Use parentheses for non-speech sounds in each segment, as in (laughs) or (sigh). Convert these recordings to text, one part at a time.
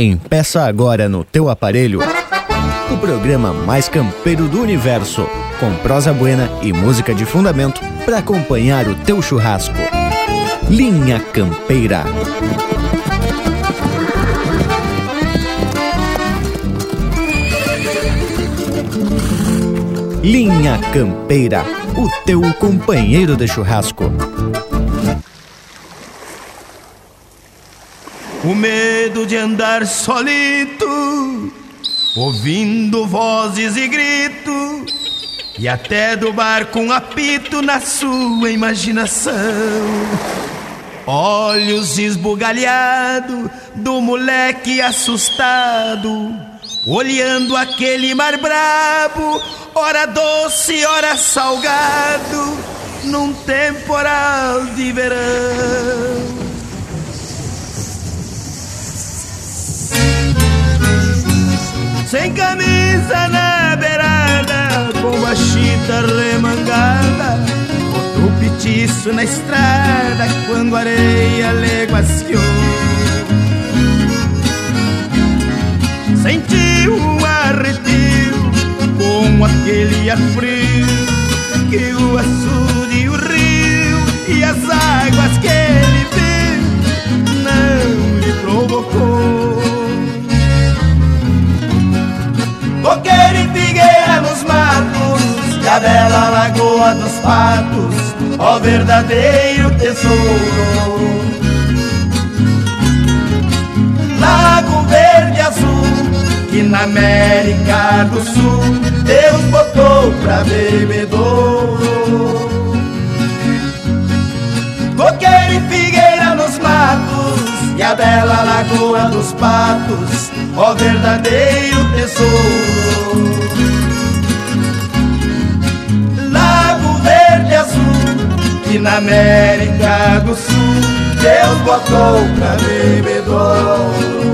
Empeça agora no teu aparelho o programa mais campeiro do universo, com prosa buena e música de fundamento para acompanhar o teu churrasco. Linha Campeira. Linha Campeira, o teu companheiro de churrasco. O medo de andar solito, ouvindo vozes e grito, e até do barco um apito na sua imaginação. Olhos esbugalhados do moleque assustado, olhando aquele mar brabo, ora doce, ora salgado, num temporal de verão. Sem camisa na beirada, com a chita remangada, botou petiço na estrada quando a areia leguaciou. Sentiu um arrepio com aquele ar frio que o açude o rio e as águas que ele viu a bela lagoa dos patos Ó verdadeiro tesouro. Lago verde azul Que na América do Sul Deus botou pra bebedouro. Coqueiro e figueira nos matos E a bela lagoa dos patos Ó verdadeiro tesouro Que na América do Sul Deus botou pra bebedouro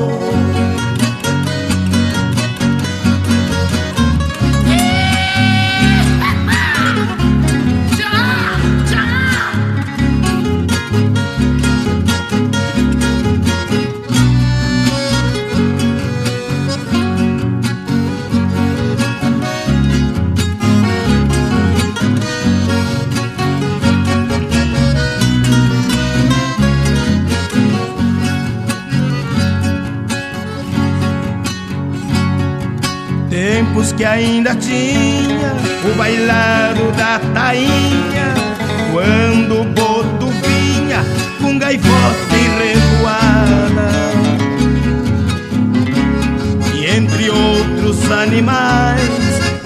que ainda tinha o bailado da tainha, quando o boto vinha com gaivota e revoada. E entre outros animais,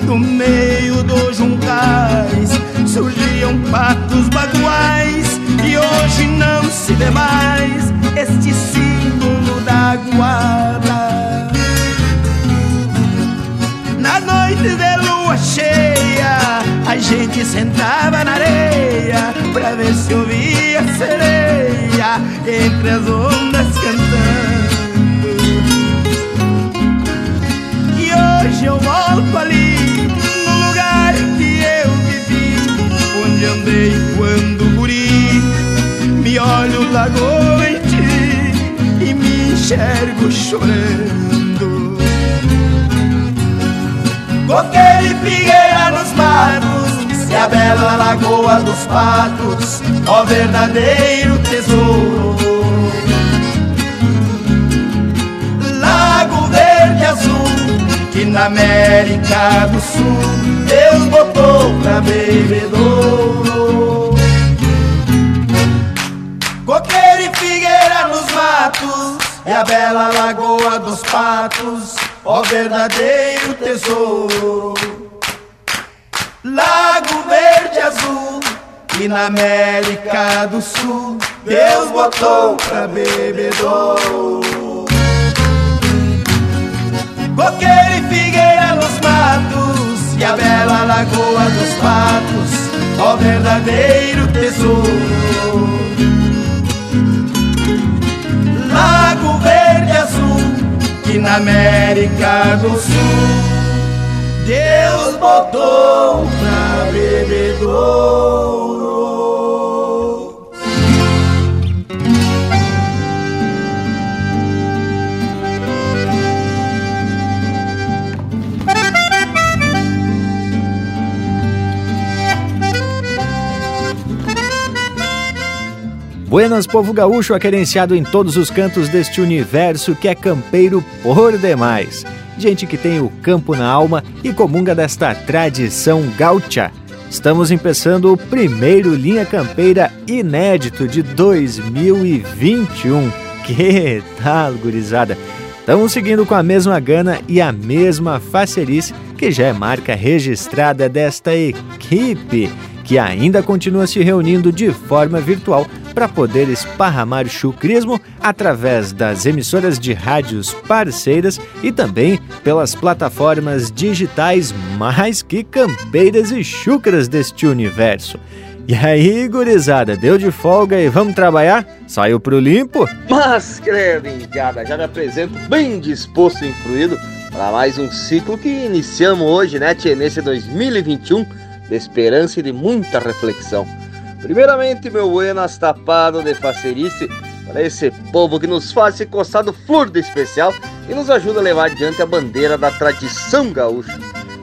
no meio dos juncais, surgiam patos baguais, e hoje não se vê mais este símbolo da guarda. Na noite de lua cheia, a gente sentava na areia pra ver se ouvia a sereia entre as ondas cantando. E hoje eu volto ali, no lugar que eu vivi, onde andei quando guri. Me olho lagoa em ti e me enxergo chorando. Figueira nos matos E a bela lagoa dos patos Ó verdadeiro tesouro Lago verde azul Que na América do Sul Deus botou pra bebedouro Coqueiro e figueira nos matos E a bela lagoa dos patos ó verdadeiro tesouro. Lago verde azul, que na América do Sul Deus botou pra bebedouro. Coqueiro e figueira nos matos, e a bela lagoa dos patos, ó verdadeiro tesouro. Lago verde azul que na América do Sul Deus botou pra bebedouro. Buenas, povo gaúcho aquerenciado em todos os cantos deste universo que é campeiro por demais. Gente que tem o campo na alma e comunga desta tradição gaúcha. Estamos empeçando o primeiro Linha Campeira inédito de 2021. Que tal, gurizada? Estamos seguindo com a mesma gana e a mesma facerice que já é marca registrada desta equipe que ainda continua se reunindo de forma virtual para poder esparramar o chucrismo através das emissoras de rádios parceiras e também pelas plataformas digitais mais que campeiras e chucras deste universo. E aí, gurizada, deu de folga e vamos trabalhar? Saiu pro limpo? Mas, credo, indiada, já me apresento bem disposto e influído para mais um ciclo que iniciamos hoje, né, tia, nesse 2021 de esperança e de muita reflexão. Primeiramente, meu buenas tapado de facerice para esse povo que nos faz se coçar do flor de especial e nos ajuda a levar adiante a bandeira da tradição gaúcha.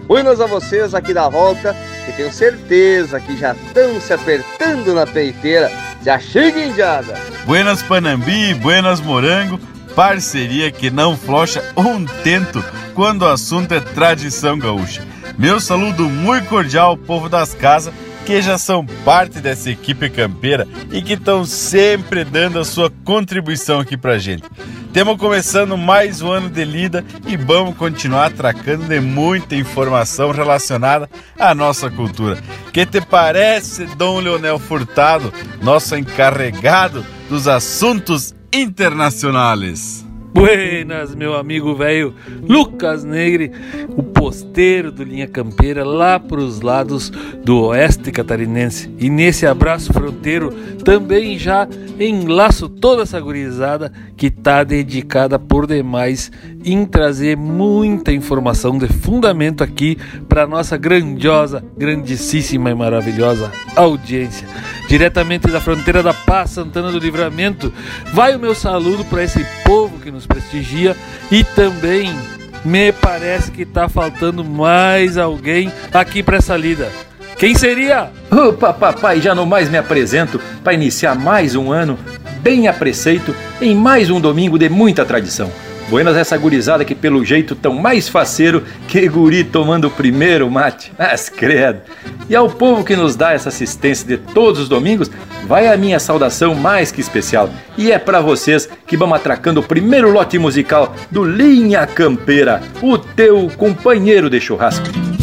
Buenas a vocês aqui da volta, que tenho certeza que já estão se apertando na peiteira. Já chega, indiada! Buenas Panambi, buenas Morango, parceria que não flocha um tento quando o assunto é tradição gaúcha. Meu saludo muito cordial ao povo das casas que já são parte dessa equipe campeira e que estão sempre dando a sua contribuição aqui pra gente. Temos começando mais um ano de lida e vamos continuar tracando de muita informação relacionada à nossa cultura. Que te parece, Dom Leonel Furtado, nosso encarregado dos assuntos internacionais? Buenas, meu amigo velho Lucas Negre, o posteiro do Linha Campeira lá para os lados do oeste catarinense. E nesse abraço fronteiro também já enlaço toda essa gurizada que tá dedicada por demais em trazer muita informação de fundamento aqui para nossa grandiosa, grandíssima e maravilhosa audiência. Diretamente da fronteira da Paz, Santana do Livramento, vai o meu saludo para esse povo que nos prestigia e também me parece que tá faltando mais alguém aqui para essa lida. Quem seria? Opa, papai, já não mais me apresento para iniciar mais um ano bem a preceito em mais um domingo de muita tradição. Buenas essa gurizada que pelo jeito tão mais faceiro que guri tomando o primeiro mate. Mas credo. E ao povo que nos dá essa assistência de todos os domingos, vai a minha saudação mais que especial. E é para vocês que vamos atracando o primeiro lote musical do Linha Campeira, o teu companheiro de churrasco.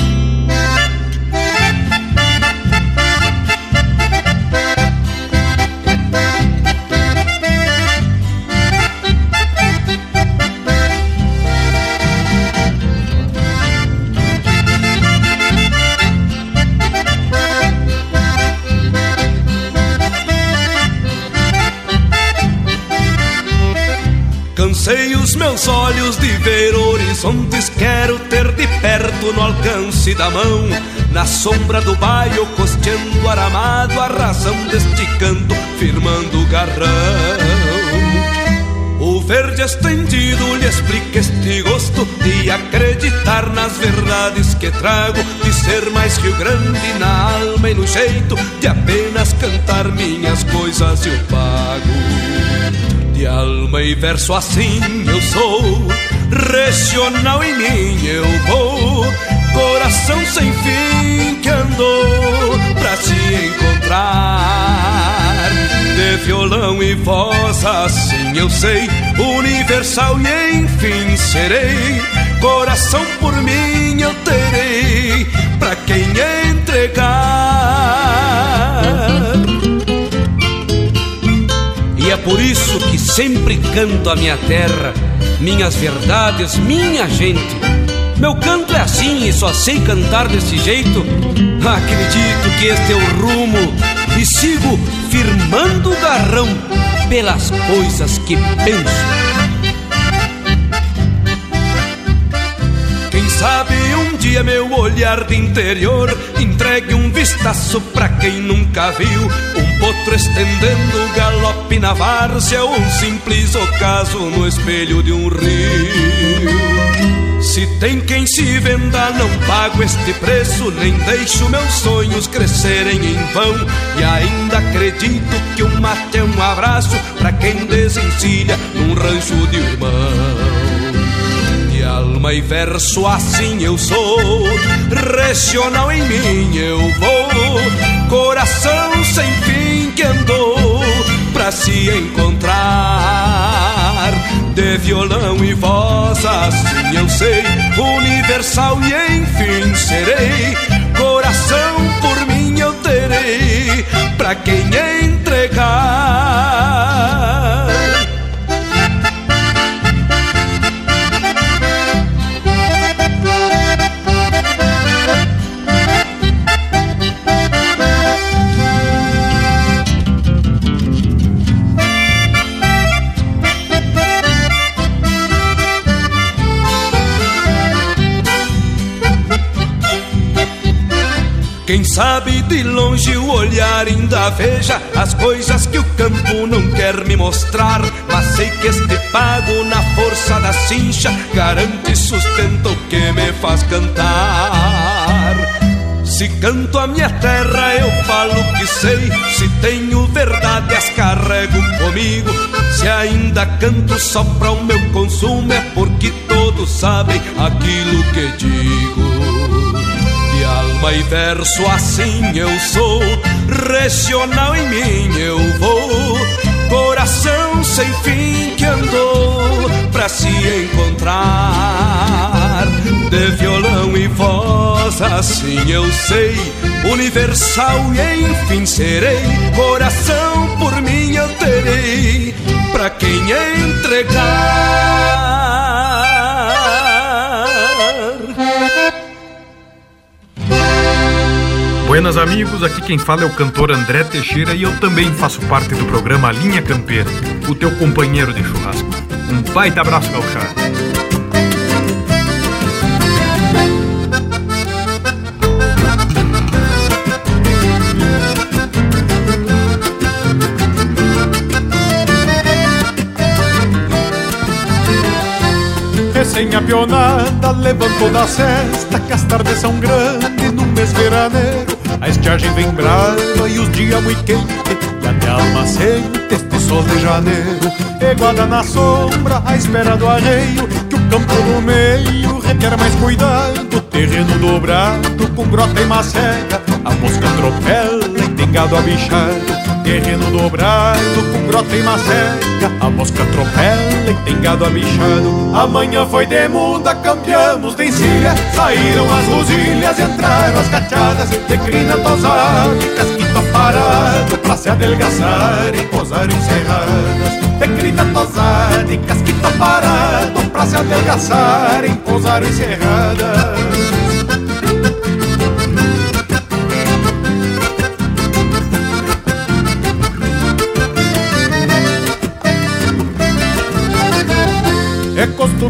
Os meus olhos de ver horizontes, quero ter de perto no alcance da mão. Na sombra do baio, costeando aramado, a razão deste canto, firmando o garrão. O verde estendido lhe explica este gosto de acreditar nas verdades que trago, de ser mais Rio Grande na alma e no jeito de apenas cantar minhas coisas eu pago. De alma e verso assim eu sou, regional em mim eu vou, coração sem fim que andou pra se encontrar. De violão e voz assim eu sei, universal e enfim serei, coração por mim eu terei, pra quem entregar. Por isso que sempre canto a minha terra, minhas verdades, minha gente. Meu canto é assim e só sei cantar desse jeito. Acredito que este é o rumo e sigo firmando o garrão pelas coisas que penso. Quem sabe um dia meu olhar de interior entregue um vistaço pra quem nunca viu potro estendendo galope na várzea um simples ocaso no espelho de um rio. Se Tem quem se venda, não pago este preço, nem deixo meus sonhos crescerem em vão. E ainda acredito que o mate é um abraço para quem desencilha num rancho de irmão alma e verso assim eu sou, regional em mim eu vou, coração sem fim que andou pra se encontrar. De violão e voz assim eu sei, universal e enfim serei, coração por mim eu terei, pra quem entregar. De longe o olhar ainda veja as coisas que o campo não quer me mostrar. Mas sei que este pago na força da cincha garante sustento que me faz cantar. Se canto a minha terra, eu falo que sei. Se tenho verdade, as carrego comigo. Se ainda canto só para o meu consumo, é porque todos sabem aquilo que digo alma e verso assim eu sou, regional em mim eu vou, coração sem fim que andou pra se encontrar. De violão e voz assim eu sei, universal e enfim serei, coração por mim eu terei, pra quem entregar. Buenas amigos, aqui quem fala é o cantor André Teixeira e eu também faço parte do programa Linha Campeira, o teu companheiro de churrasco. Um baita abraço, gauchado. Recém-apionada, levantou da cesta Que as tardes são grandes no mês veraneiro a estiagem vem brava e os dias muito quentes E até alma sente este sol de janeiro. Eguada na sombra, à espera do arreio Que o campo do meio requer mais cuidado. Terreno dobrado com grota e macega A mosca atropela e tem gado abichado Terreno dobrado com grota e macega A mosca atropela e tem gado abichado Amanhã foi de muda, campeamos de encilha. Saíram as rosilhas, entraram as cachadas De crina tosada e casquito parado Pra se adelgaçar e posar encerradas De crina tosada e casquito parado Pra se adelgaçar e posar encerradas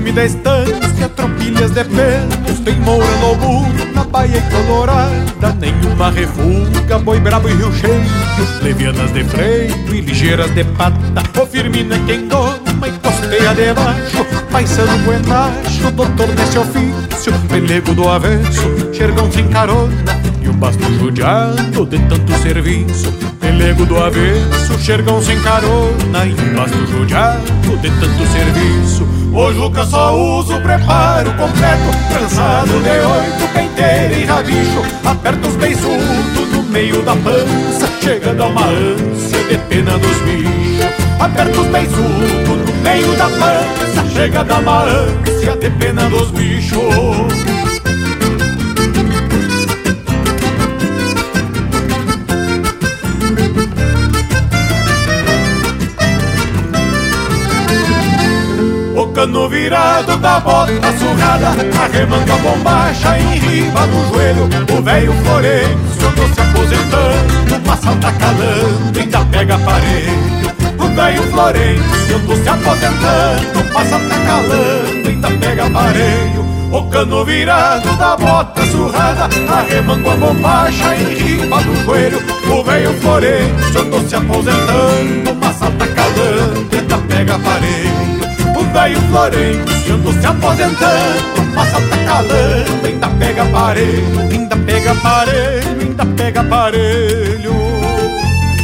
É costume da estância, tropilhas de pelos Tem moura, lobo, na baia e colorada. Nenhuma refuga, boi brabo e rio cheio Levianas de freio e ligeiras de pata. O firmino é quem doma e costeia debaixo Paisano buenacho, doutor desse ofício Pelego do avesso, xergão sem carona O basto judiado de tanto serviço. Pelego do avesso, xergão sem carona E basto judiado de tanto serviço. O Juca só usa o preparo completo Trançado de oito, penteira e rabicho. Aperta os beiçudos no meio da pança Chegando a uma ânsia de pena dos bichos. Aperta os beiçudos no meio da pança Chegando a uma ânsia de pena dos bichos cano virado da bota surrada a bombacha em riba do joelho O velho Florencio andou se aposentando Passa tá calando, ainda pega aparelho. O velho Florencio andou se aposentando Passa tá calando, ainda pega aparelho. O cano virado da bota surrada Arremango a bombacha em riba do joelho O velho Florencio andou se aposentando Passa tá calando, ainda pega aparelho velho Florencio ando se aposentando Passa tá calando, ainda pega aparelho Ainda pega aparelho, ainda pega aparelho.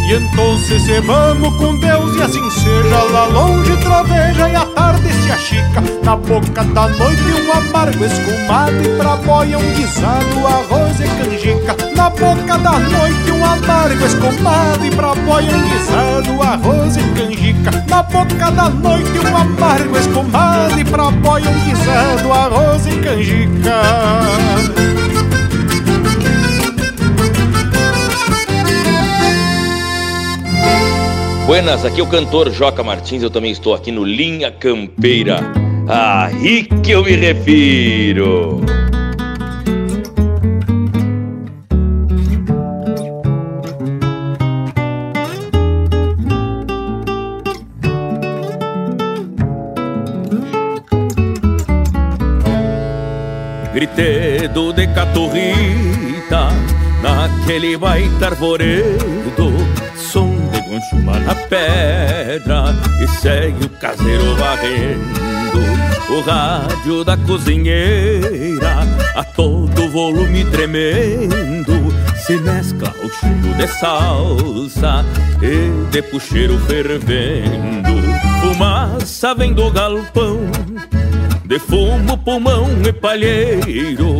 E então se vamos com Deus e assim seja Lá longe troveja e a tarde se achica. Na boca da noite um amargo escumado E pra boia um guisado, arroz e canjica Na boca da noite um amargo escumado E pra boia guisado, arroz e canjica Na boca da noite um amargo escumado E pra boia guisado, arroz e canjica Buenas, aqui é o cantor Joca Martins, eu também estou aqui no Linha Campeira. Aí que eu me refiro. Gritedo de caturrita, naquele baita arvoredo chuma na pedra e segue o caseiro varrendo o rádio da cozinheira a todo volume tremendo se mescla o cheiro de salsa e de puxeiro fervendo. Fumaça vem do galpão de fumo, pulmão e palheiro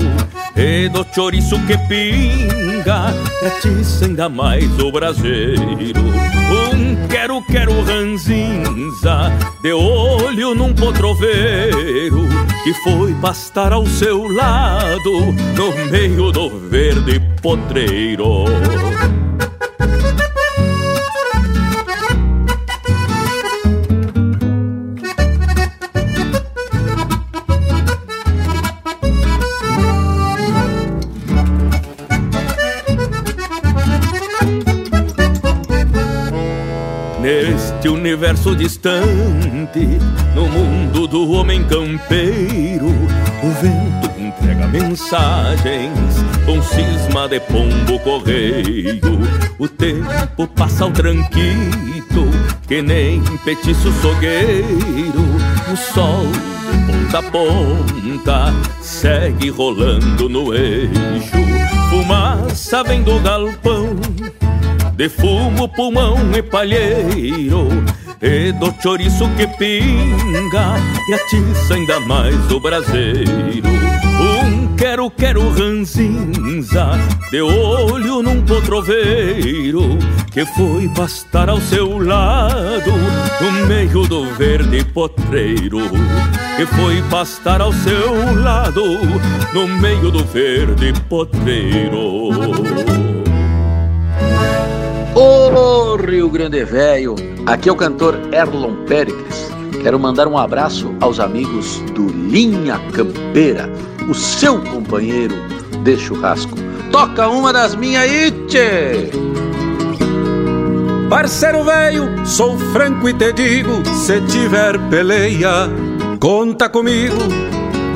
E do chouriço que pinga Atiça ainda mais o braseiro. Um quero, quero ranzinza De olho num potroveiro Que foi pastar ao seu lado No meio do verde potreiro universo distante, no mundo do homem campeiro, o vento entrega mensagens, com cisma de pombo correio. O tempo passa ao tranquito, que nem petiço sogueiro, o sol de ponta a ponta segue rolando no eixo. Fumaça vem do galpão de fumo, pulmão e palheiro E do chouriço que pinga E atiça ainda mais o braseiro. Um quero, quero ranzinza De olho num potroveiro Que foi pastar ao seu lado No meio do verde potreiro Que foi pastar ao seu lado No meio do verde potreiro Ô Rio Grande Velho, aqui é o cantor Erlon Pericles. Quero mandar um abraço aos amigos do Linha Campeira, o seu companheiro de churrasco. Toca uma das minhas aí, tchê! Parceiro velho, sou franco e te digo, se tiver peleia, conta comigo.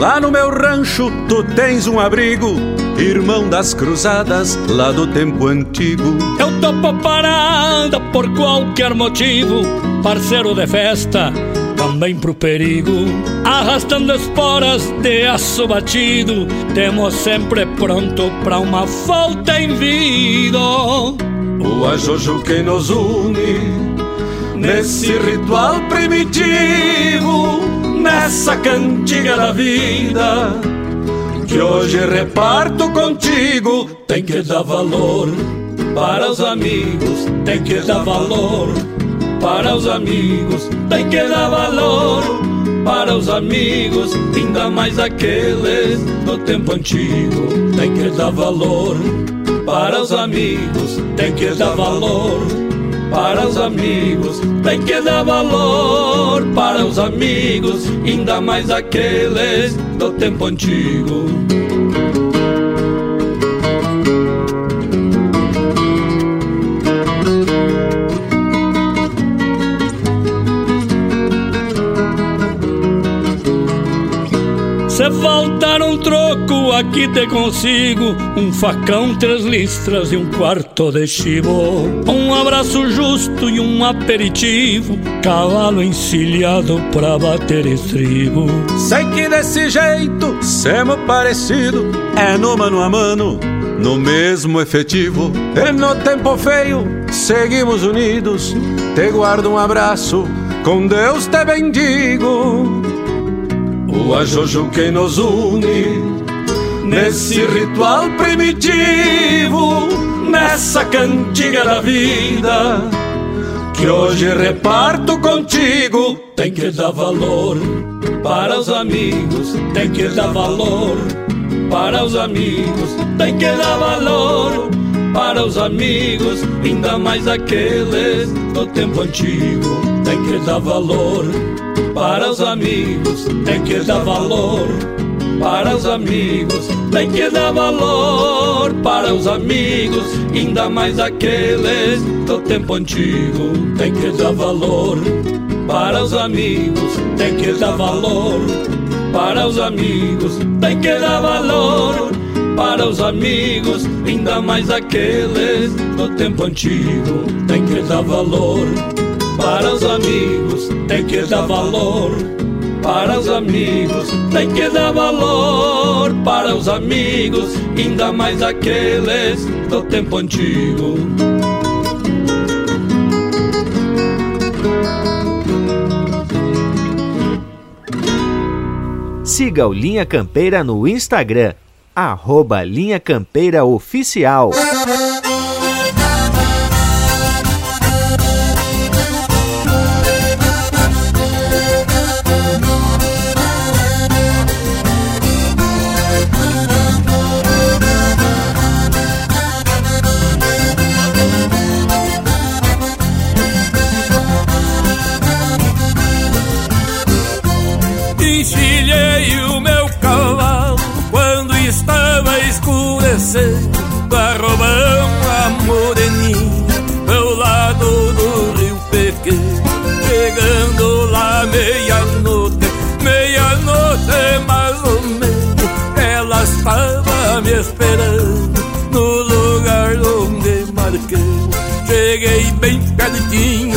Lá no meu rancho tu tens um abrigo irmão das cruzadas lá do tempo antigo. Eu topo parada por qualquer motivo, parceiro de festa, também pro perigo. Arrastando esporas de aço batido, temos sempre pronto pra uma volta em vida. O ajojo que nos une nesse ritual primitivo, nessa cantiga da vida que hoje reparto contigo. Tem que dar valor para os amigos, tem que dar valor para os amigos, tem que dar valor para os amigos, ainda mais aqueles do tempo antigo. Tem que dar valor para os amigos, tem que dar valor para os amigos, tem que dar valor para os amigos, ainda mais aqueles do tempo antigo. Faltar um troco, aqui te consigo um facão, três listras e um quarto de chivo. Um abraço justo e um aperitivo, cavalo encilhado pra bater estribo. Sei que desse jeito, semos parecido, é no mano a mano, no mesmo efetivo. E no tempo feio, seguimos unidos. Te guardo um abraço, com Deus te bendigo o ajojo que nos une nesse ritual primitivo, nessa cantiga da vida que hoje reparto contigo. Tem que dar valor para os amigos, tem que dar valor para os amigos, tem que dar valor para os amigos, ainda mais aqueles do tempo antigo. Tem que dar valor para os amigos, tem que dar valor. Para os amigos, tem que dar valor. Para os amigos, ainda mais aqueles do tempo antigo, tem que dar valor. Para os amigos, tem que dar valor. Para os amigos, tem que dar valor. Para os amigos, ainda mais aqueles do tempo antigo, tem que dar valor para os amigos tem que dar valor. Para os amigos tem que dar valor. Para os amigos, ainda mais aqueles do tempo antigo. Siga o Linha Campeira no Instagram, arroba Linha Campeira Oficial. amiguinho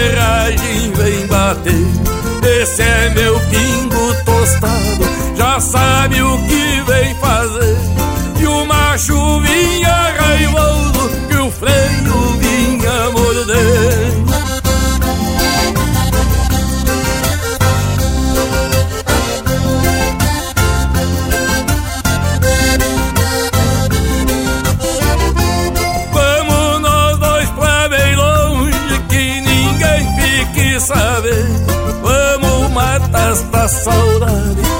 ferragem vem bater. Esse é meu pingo tostado, já sabe o que vem fazer. E o macho saudade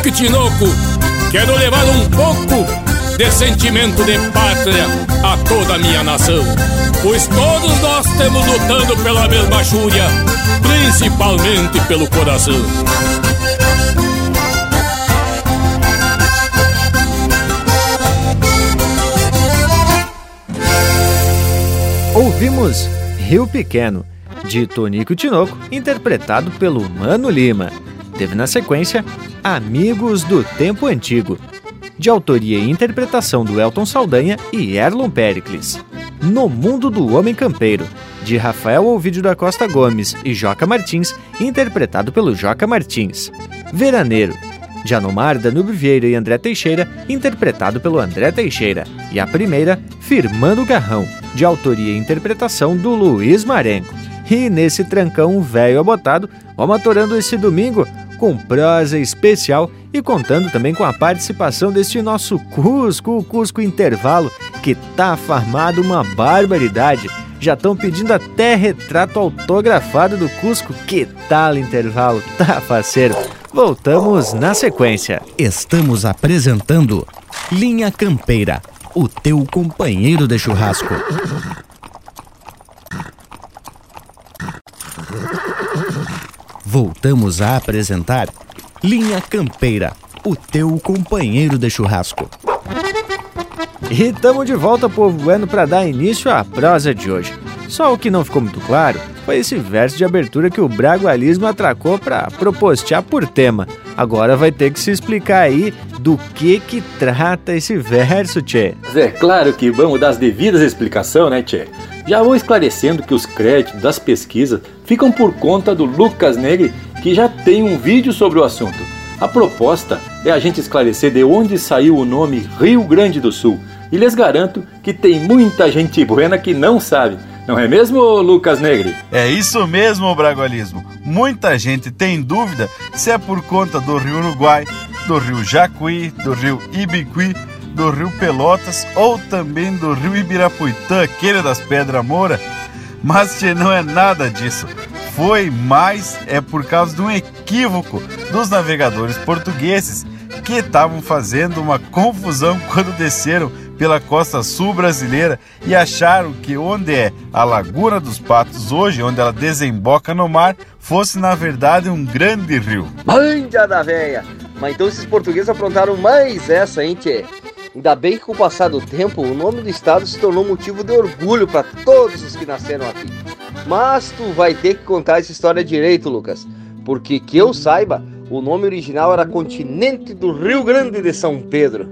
Henrique Tinoco. Quero levar um pouco de sentimento de pátria a toda a minha nação. Pois todos nós temos lutando pela mesma júria, principalmente pelo coração. Ouvimos Rio Pequeno, de Tonico Tinoco, interpretado pelo Mano Lima. Teve na sequência Amigos do Tempo Antigo, de autoria e interpretação do Elton Saldanha e Erlon Pericles. No Mundo do Homem Campeiro, de Rafael Ovidio da Costa Gomes e Joca Martins, interpretado pelo Joca Martins. Veraneiro, de Anomar, Danube Vieira e André Teixeira, interpretado pelo André Teixeira. E a primeira, Firmando Garrão, de autoria e interpretação do Luiz Marenco. E nesse trancão velho abotado, vamos atorando esse domingo com prosa especial e contando também com a participação deste nosso Cusco, o Cusco Intervalo, que tá farmado uma barbaridade. Já estão pedindo até retrato autografado do Cusco. Que tal intervalo? (laughs) Tá faceiro. Voltamos na sequência. Estamos apresentando Linha Campeira, o teu companheiro de churrasco. Voltamos a apresentar Linha Campeira, o teu companheiro de churrasco. E estamos de volta, povo bueno, para dar início à prosa de hoje. Só o que não ficou muito claro foi esse verso de abertura que o Bragualismo atracou para propostear por tema. Agora vai ter que se explicar aí do que que trata esse verso, Tchê. É claro que vamos dar as devidas explicações, né, Tchê? Já vou esclarecendo que os créditos das pesquisas ficam por conta do Lucas Negri, que já tem um vídeo sobre o assunto. A proposta é a gente esclarecer de onde saiu o nome Rio Grande do Sul. E lhes garanto que tem muita gente buena que não sabe. Não é mesmo, Lucas Negri? É isso mesmo, Bragualismo. Muita gente tem dúvida se é por conta do Rio Uruguai, do Rio Jacuí, do Rio Ibiqui, do Rio Pelotas ou também do Rio Ibirapuitã, aquele das Pedras Moura. Mas não é nada disso. Foi mais é por causa de um equívoco dos navegadores portugueses que estavam fazendo uma confusão quando desceram pela costa sul brasileira e acharam que onde é a Laguna dos Patos hoje, onde ela desemboca no mar, fosse na verdade um grande rio. Manja da véia! Mas então esses portugueses aprontaram mais essa, hein, tchê? Ainda bem que com o passar do tempo, o nome do estado se tornou motivo de orgulho para todos os que nasceram aqui. Mas tu vai ter que contar essa história direito, Lucas, porque que eu saiba, o nome original era Continente do Rio Grande de São Pedro.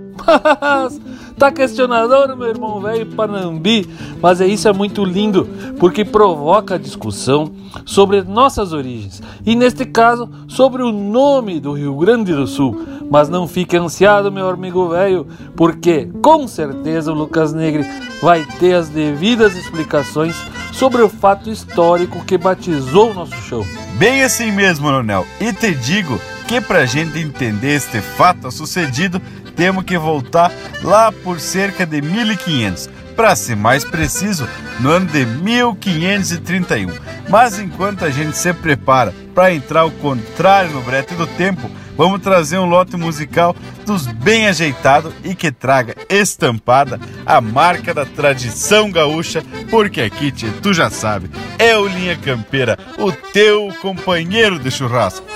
tá questionador, meu irmão velho Panambi, mas é isso é muito lindo, porque provoca discussão sobre nossas origens e neste caso sobre o nome do Rio Grande do Sul. Mas não fique ansiado, meu amigo velho, porque com certeza o Lucas Negre vai ter as devidas explicações sobre o fato histórico que batizou o nosso chão. Bem assim mesmo, Ronel. E te digo que pra gente entender este fato sucedido, temos que voltar lá por cerca de 1500, para ser mais preciso, no ano de 1531. Mas enquanto a gente se prepara para entrar ao contrário no brete do tempo, vamos trazer um lote musical dos bem ajeitado e que traga estampada a marca da tradição gaúcha, porque aqui, tchê, tu já sabe, é o Linha Campeira, o teu companheiro de churrasco.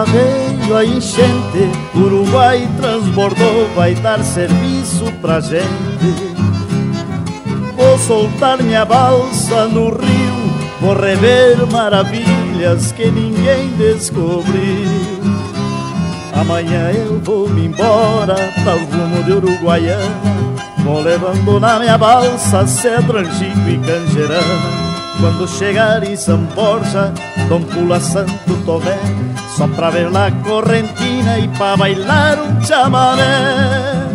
Viva veio a enchente, Uruguai transbordou, vai dar serviço pra gente. Vou soltar minha balsa no rio, vou rever maravilhas que ninguém descobriu. Amanhã eu vou me embora para rumo de Uruguaiana, vou levando na minha balsa cedro, angico e canjerana. Quando chegar em São Borja, Dom Pula Santo Tomé sopra ver la correntina y pa' bailar un chamamé.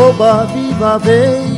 Oba, oh, viva,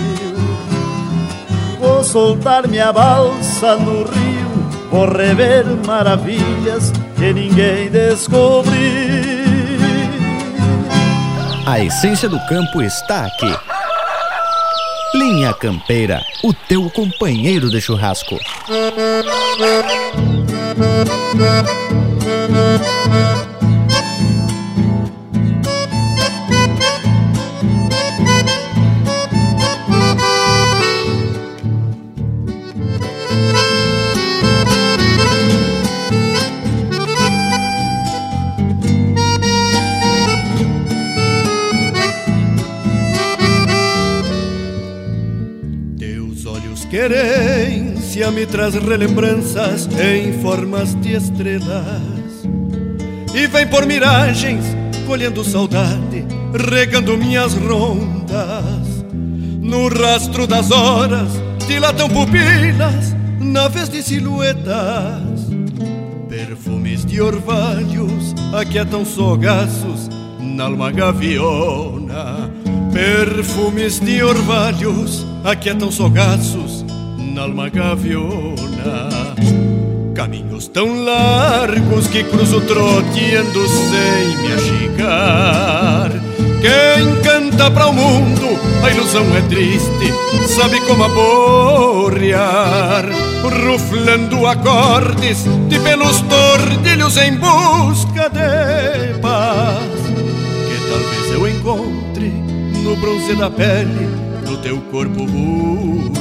Vou soltar minha balsa no rio, vou rever maravilhas que ninguém descobriu. A essência do campo está aqui. Linha Campeira, o teu companheiro de churrasco. Querência me traz relembranças em formas de estrelas. E vem por miragens, colhendo saudade, regando minhas rondas. No rastro das horas, dilatam pupilas, naves de silhuetas. Perfumes de orvalhos aquietam sogaços na alma gaviona. Perfumes de orvalhos aquietam sogaços alma gaviona. Caminhos tão largos que cruzo troteando sem me achicar. Quem canta para o mundo, a ilusão é triste, sabe como aborrear. Ruflando acordes de pelos tordilhos em busca de paz. Que talvez eu encontre no bronze da pele do teu corpo rural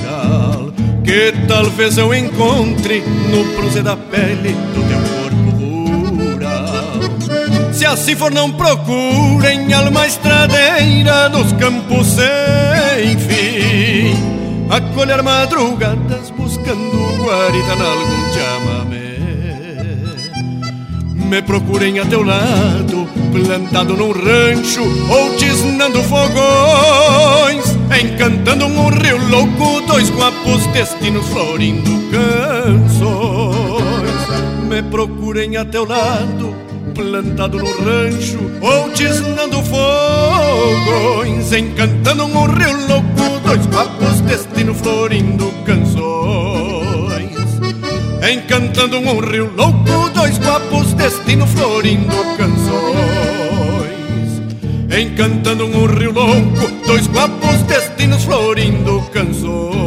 que talvez eu encontre no bronze da pele do teu corpo rural. Se assim for, não procurem alma estradeira dos campos sem fim, a colher madrugadas buscando guarita em algum chamamé. Me procurem a teu lado, plantado num rancho ou tisnando fogões Encantando um rio louco, dois guapos destinos florindo canções. Me procurem a teu lado, plantado no rancho ou tisnando fogões. Encantando um rio louco, dois guapos destinos florindo canções. Encantando um rio louco, dois guapos destino florindo canções. Encantando um rio louco, dois guapos destinos florindo canções.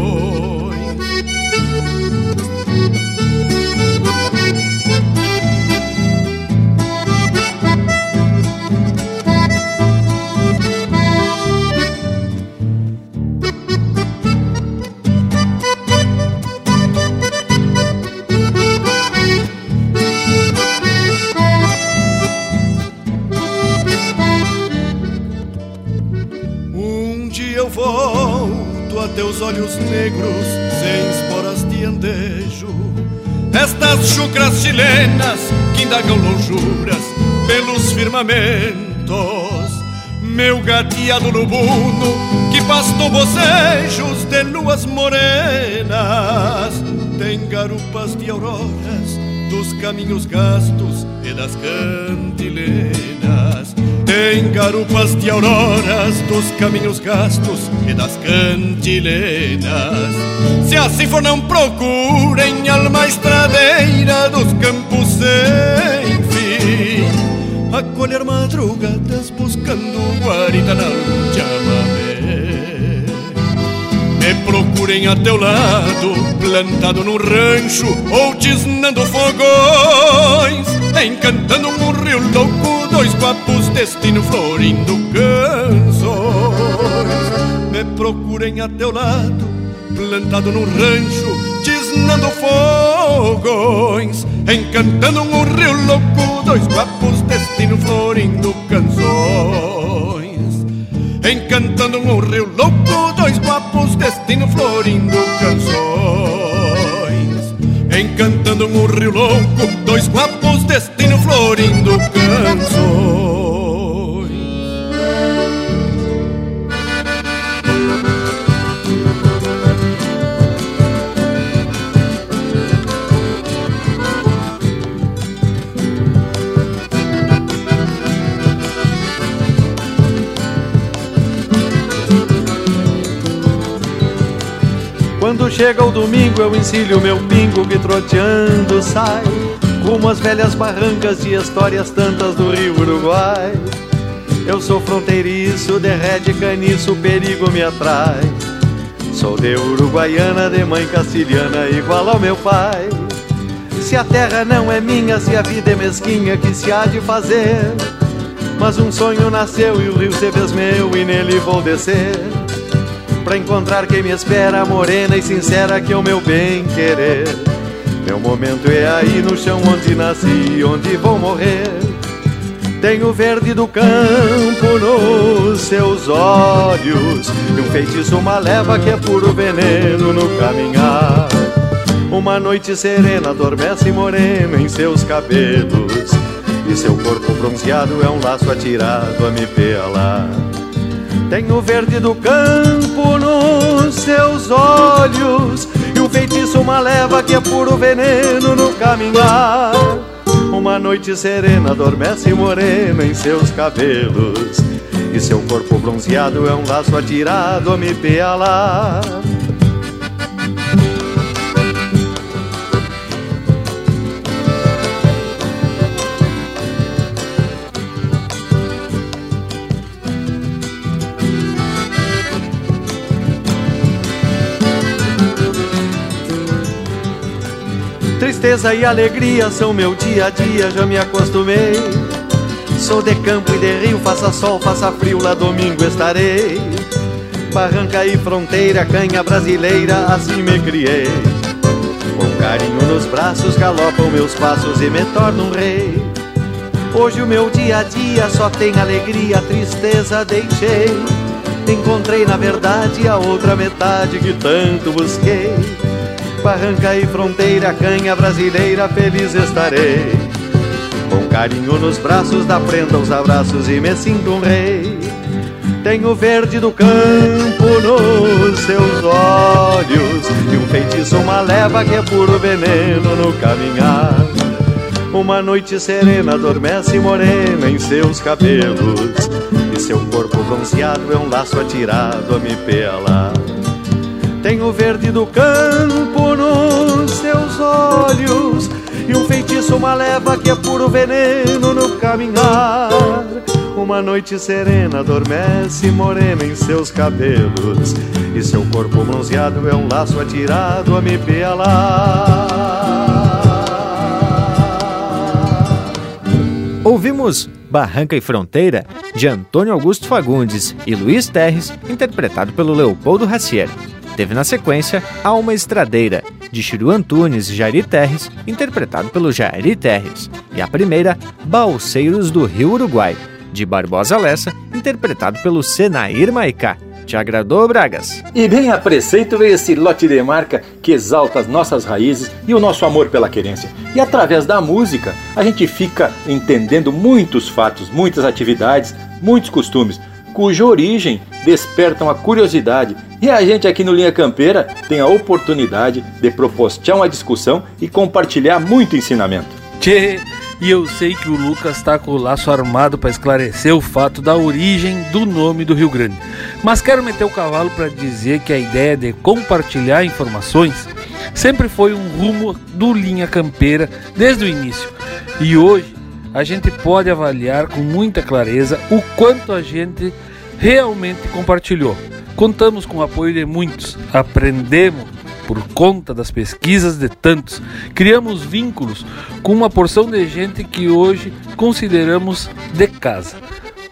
Negros sem esporas de andejo. Estas chucras chilenas que indagam lonjuras pelos firmamentos. Meu gateado lubuno que pastou bocejos de luas morenas. Tem garupas de auroras dos caminhos gastos e das cantilenas. Tem garupas de auroras dos caminhos gastos e das cantilenas. Se assim for, não procurem alma estradeira dos campos sem fim. A colher madrugadas buscando guarita na chamamé. Me procurem a teu lado, plantado no rancho ou tisnando fogões Encantando um rio louco, dois guapos, destino florindo canções. Me procurem a teu lado, plantado num rancho, tisnando fogões. Encantando um rio louco, dois guapos, destino florindo canções. Encantando um rio louco, dois guapos, destino florindo canções. Encantando um rio louco, dois guapos, destino florindo canções. Quando chega o domingo eu ensilho meu pingo que troteando sai Rumo às velhas barrancas de histórias tantas do Rio Uruguai. Eu sou fronteiriço, derrete caniço, perigo me atrai. Sou de uruguaiana, de mãe castilhana, igual ao meu pai. Se a terra não é minha, se a vida é mesquinha, que se há de fazer? Mas um sonho nasceu e o rio se fez meu e nele vou descer Pra encontrar quem me espera, morena e sincera, que é o meu bem querer. Meu momento é aí no chão onde nasci, onde vou morrer. Tem o verde do campo nos seus olhos E um feitiço, uma leva que é puro veneno no caminhar Uma noite serena adormece morena em seus cabelos E seu corpo bronzeado é um laço atirado a me pelar tem o verde do campo nos seus olhos E um feitiço, uma leva que é puro veneno no caminhar. Uma noite serena adormece morena em seus cabelos E seu corpo bronzeado é um laço atirado a me pealar Tristeza e alegria são meu dia a dia, já me acostumei. Sou de campo e de rio, faça sol, faça frio, lá domingo estarei. Barranca e fronteira, canha brasileira, assim me criei. Com carinho nos braços, galopam meus passos e me torno um rei. Hoje o meu dia a dia só tem alegria, tristeza deixei. Encontrei na verdade a outra metade que tanto busquei. Barranca e fronteira, canha brasileira, feliz estarei. Com carinho nos braços, da prenda os abraços e me sinto um rei. Tenho verde do campo nos seus olhos E um feitiço, uma leva que é puro veneno no caminhar Uma noite serena adormece morena em seus cabelos E seu corpo bronzeado é um laço atirado a me pelar tem o verde do campo nos seus olhos E um feitiço, uma leva que é puro veneno no caminhar Uma noite serena adormece morena em seus cabelos E seu corpo bronzeado é um laço atirado a me pelar Ouvimos Barranca e Fronteira, de Antônio Augusto Fagundes e Luiz Terres, interpretado pelo Leopoldo Racier. Teve na sequência Alma Estradeira, de Chiru Antunes e Jairi Terres, interpretado pelo Jairi Terres. E a primeira, Balseiros do Rio Uruguai, de Barbosa Lessa, interpretado pelo Senair Maicá. Te agradou, Bragas? E bem a preceito veio esse lote de marca que exalta as nossas raízes e o nosso amor pela querência. E através da música, a gente fica entendendo muitos fatos, muitas atividades, muitos costumes, cuja origem despertam a curiosidade e a gente aqui no Linha Campeira tem a oportunidade de propostear uma discussão e compartilhar muito ensinamento. Tchê, e eu sei que o Lucas está com o laço armado para esclarecer o fato da origem do nome do Rio Grande. Mas quero meter o cavalo para dizer que a ideia de compartilhar informações sempre foi um rumo do Linha Campeira desde o início. E hoje a gente pode avaliar com muita clareza o quanto a gente realmente compartilhou. Contamos com o apoio de muitos, aprendemos por conta das pesquisas de tantos, criamos vínculos com uma porção de gente que hoje consideramos de casa.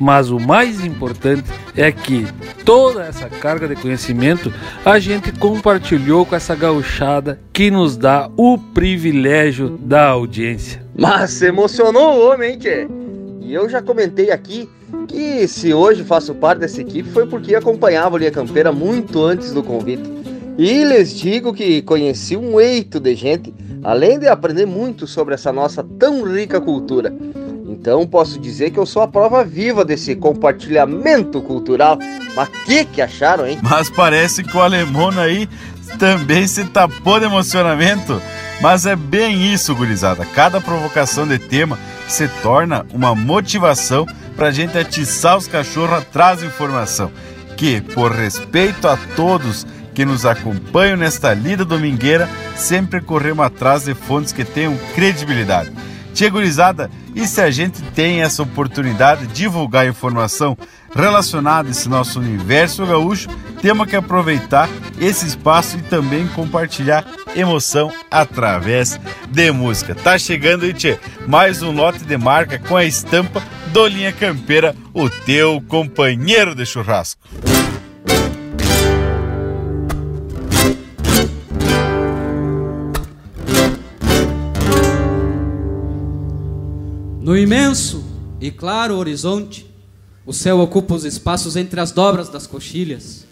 Mas o mais importante é que toda essa carga de conhecimento a gente compartilhou com essa gauchada que nos dá o privilégio da audiência. Mas se emocionou o homem, hein, tchê? E eu já comentei aqui que se hoje faço parte dessa equipe foi porque acompanhava a Linha Campeira muito antes do convite. E lhes digo que conheci um eito de gente, além de aprender muito sobre essa nossa tão rica cultura. Então posso dizer que eu sou a prova viva desse compartilhamento cultural. Mas que que acharam, hein? Mas parece que o alemão aí também se tapou de emocionamento. Mas é bem isso, gurizada. Cada provocação de tema se torna uma motivação para a gente atiçar os cachorros atrás de informação. Que, por respeito a todos que nos acompanham nesta lida domingueira, sempre corremos atrás de fontes que tenham credibilidade. Tia gurizada, e se a gente tem essa oportunidade de divulgar informação relacionada a esse nosso universo gaúcho, temos que aproveitar esse espaço e também compartilhar emoção através de música. Tá chegando aí, tchê, mais um lote de marca com a estampa do Linha Campeira, o teu companheiro de churrasco. No imenso e claro horizonte, o céu ocupa os espaços entre as dobras das coxilhas.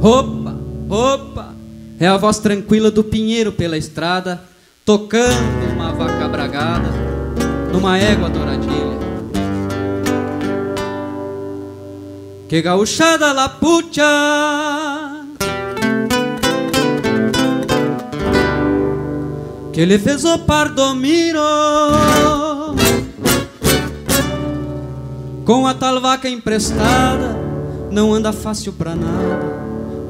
Opa, opa, é a voz tranquila do pinheiro pela estrada, tocando uma vaca bragada numa égua douradilha. Que gauchada lapucha que fez o pardomiro com a tal vaca emprestada. Não anda fácil pra nada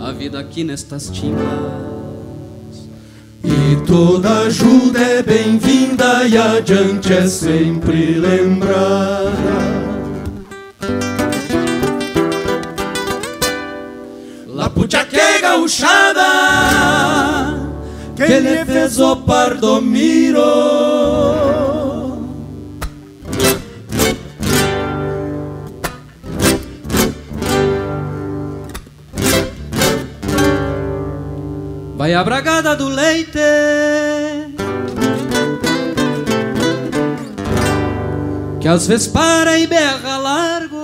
a vida aqui nestas tingas e toda ajuda é bem-vinda e adiante é sempre lembrada. Lapucha que gauchada que le fez o pardomiro. Vai a bragada do leite. Que às vezes para e berra largo.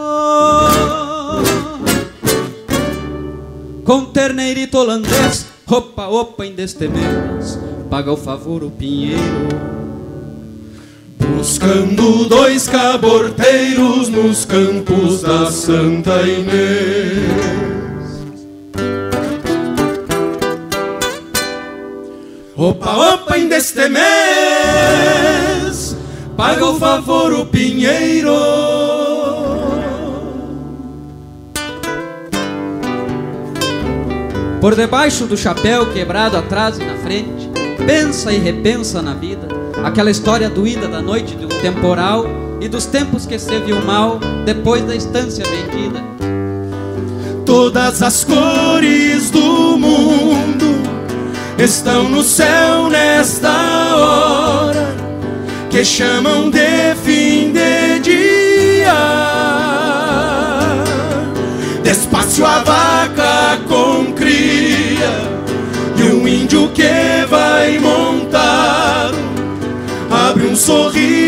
Com terneirito holandês Opa, opa, em destemeras, paga o favor o pinheiro. Buscando dois caborteiros nos campos da Santa Inês. Opa, opa, em deste mês, paga o favor o pinheiro. Por debaixo do chapéu quebrado atrás e na frente, pensa e repensa na vida, aquela história doída da noite de um temporal e dos tempos que se viu mal depois da estância vendida. Todas as cores do mundo estão no céu nesta hora que chamam de fim de dia. Despacio a com e um índio que vai montar. Abre um sorriso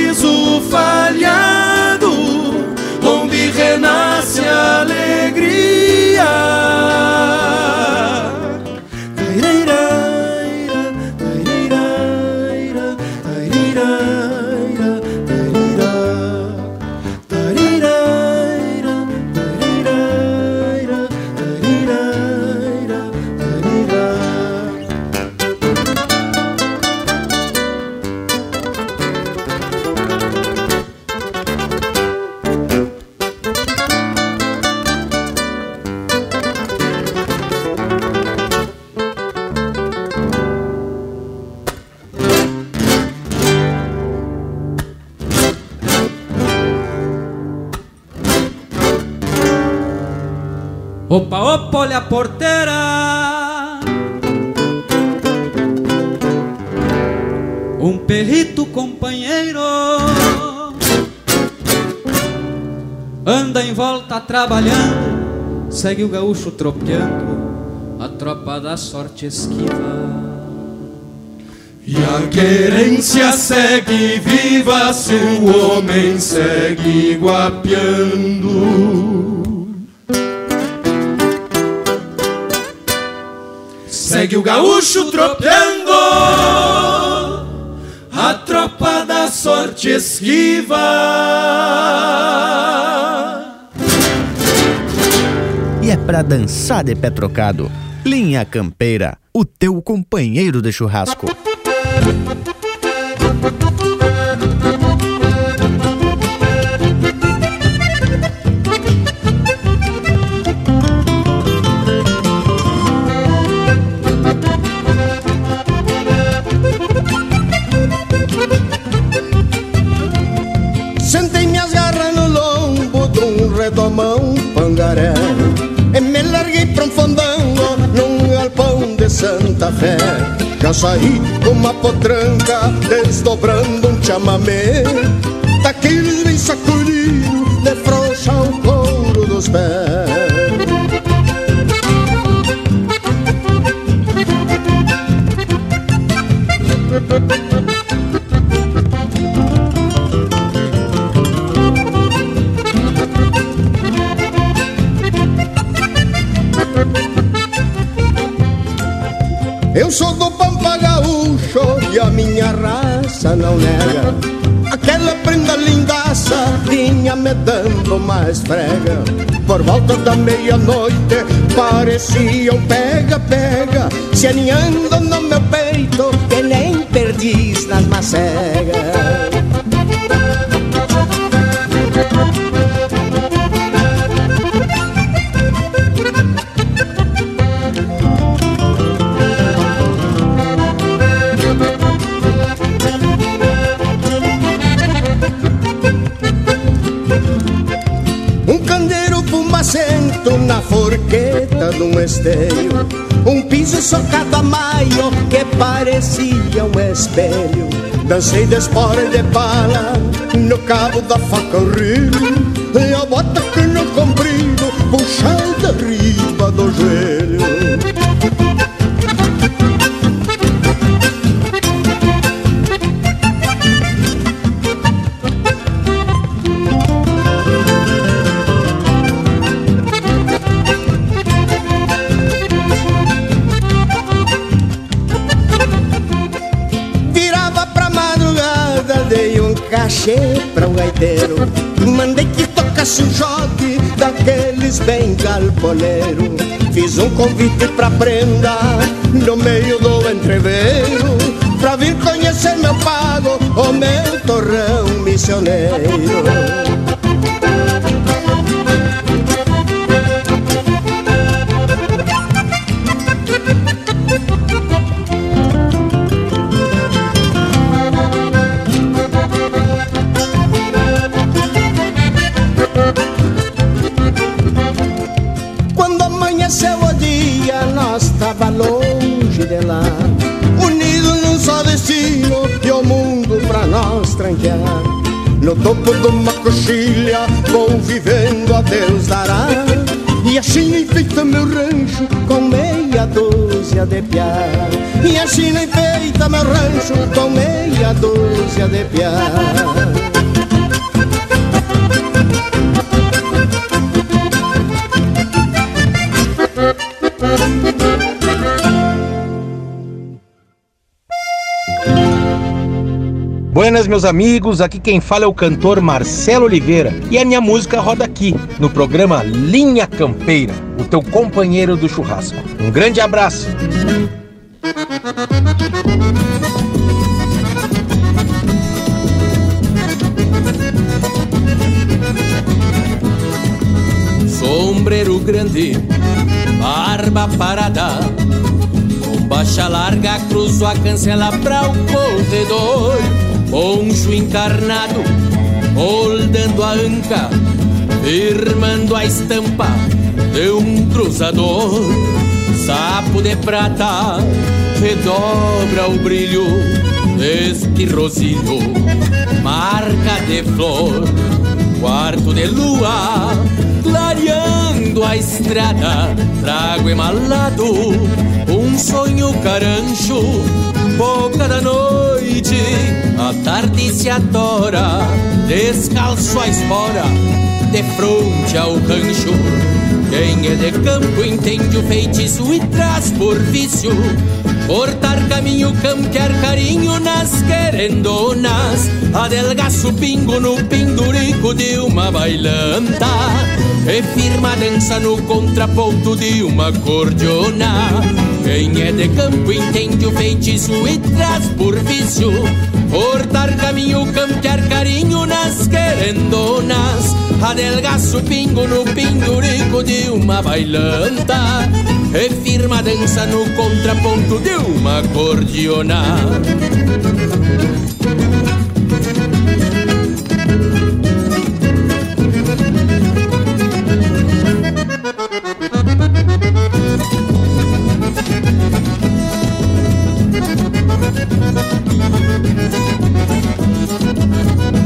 Opa, opa, olha a porteira Um perrito companheiro Anda em volta trabalhando Segue o gaúcho tropeando A tropa da sorte esquiva e a querência segue viva se o homem segue guapeando. Segue o gaúcho tropeando, a tropa da sorte esquiva. E é pra dançar de pé trocado. Linha Campeira, o teu companheiro de churrasco. Santa Fé Já saí com uma potranca desdobrando um chamamé Daqueles bem sacudido de frouxa o couro dos pés a minha raça não nega. Aquela prenda lindaça vinha me dando mais frega. Por volta da meia-noite parecia um pega-pega. Se aninhando no meu peito que nem perdiz nas macegas de um esteio. Um piso socado a maio que parecia um espelho. Dancei de espora e de pala no cabo da faca o rio. E a bota que no comprido puxada riba do joelho bem galponeiro Fiz um convite pra prenda no meio do entreveiro Pra vir conhecer meu pago, o meu torrão missioneiro meu rancho com meia dúzia de piá Buenas, meus amigos. Aqui quem fala é o cantor Marcelo Oliveira e a minha música roda aqui no programa Linha Campeira, o teu companheiro do churrasco. Um grande abraço. Cancela pra o corredor. Poncho encarnado, moldando a anca Firmando a estampa de um cruzador. Sapo de prata, redobra o brilho deste rosilho, marca de flor, quarto de lua, clareando a estrada, trago emalado, um sonho carancho, boca da noite, a tarde se adora, descalço a espora, de fronte ao rancho. Quem é de campo entende o feitiço e traz por vício Cortar caminho, campear carinho nas querendonas Adelgaço pingo no pendurico de uma bailanta E firma dança no contraponto de uma cordiona Quem é de campo entende o feitiço e traz por vício. Cortar caminho, campear carinho nas querendonas. Adelgaço pingo no pendurico de uma bailanta. E firma dança no contraponto de uma cordiona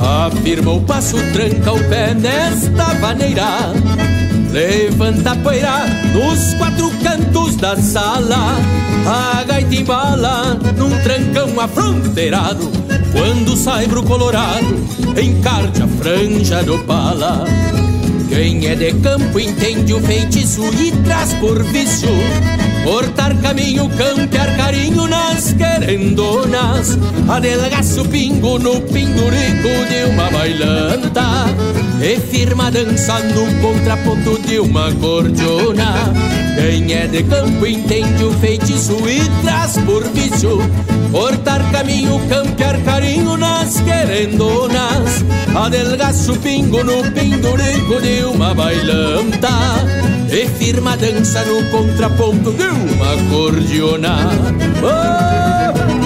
Afirma o passo, tranca o pé nesta maneira. Levanta a poeira nos quatro cantos da sala. A gaita embala num trancão afronteirado. Quando sai pro colorado, encarte a franja do pala. Quem é de campo entende o feitiço e traz por vício Cortar caminho, campear carinho nas querendonas Adelgaço pingo no pendurico de uma bailanta. E firma dança no contraponto de uma cordiona. Quem é de campo entende o feitiço e traz por vício. Cortar caminho, campear carinho nas querendonas Adelgaço pingo no pendurico de uma bailanta. E firma dança no contraponto de uma cordiona oh!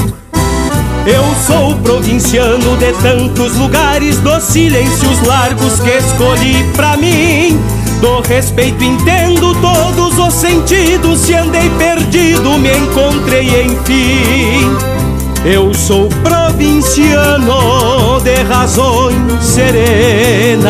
Eu sou provinciano de tantos lugares, dos silêncios largos que escolhi pra mim. Do respeito entendo todos os sentidos, se andei perdido, me encontrei enfim. Eu sou provinciano de razões serenas,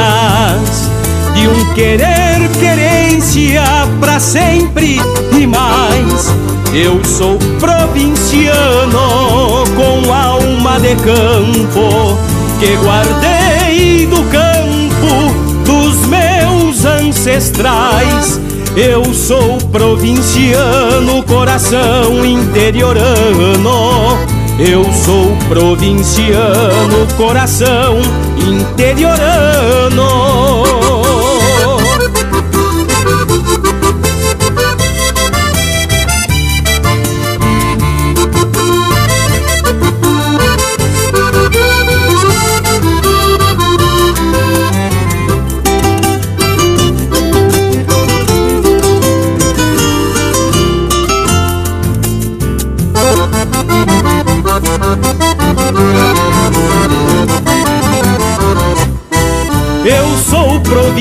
de um querer querência pra sempre e mais. Eu sou provinciano com alma de campo que guardei do campo dos meus ancestrais. Eu sou provinciano, coração interiorano. Eu sou provinciano, coração interiorano.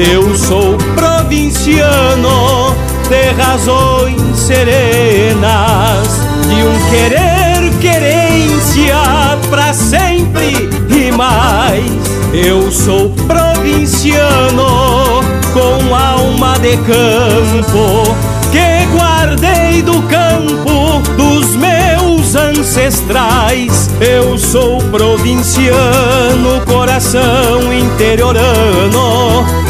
Eu sou provinciano de razões serenas, de um querer querência pra sempre e mais. Eu sou provinciano com alma de campo que guardei do campo dos meus ancestrais. Eu sou provinciano, coração interiorano.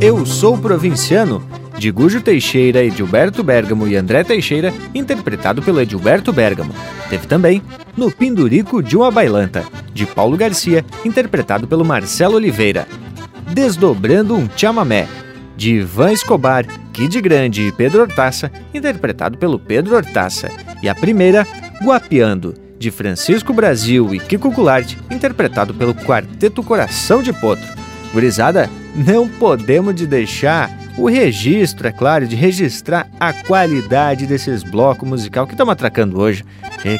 Eu Sou Provinciano, de Gujo Teixeira, Edilberto Bergamo e André Teixeira, interpretado pelo Edilberto Bergamo. Teve também No Pindurico de uma Bailanta, de Paulo Garcia, interpretado pelo Marcelo Oliveira. Desdobrando um chamamé, de Ivan Escobar, Kid Grande e Pedro Hortaça, interpretado pelo Pedro Hortaça. E a primeira, Guapiando, de Francisco Brasil e Kiko Goulart, interpretado pelo Quarteto Coração de Potro. Gurizada, não podemos de deixar o registro, é claro, de registrar a qualidade desses blocos musical que estamos atracando hoje.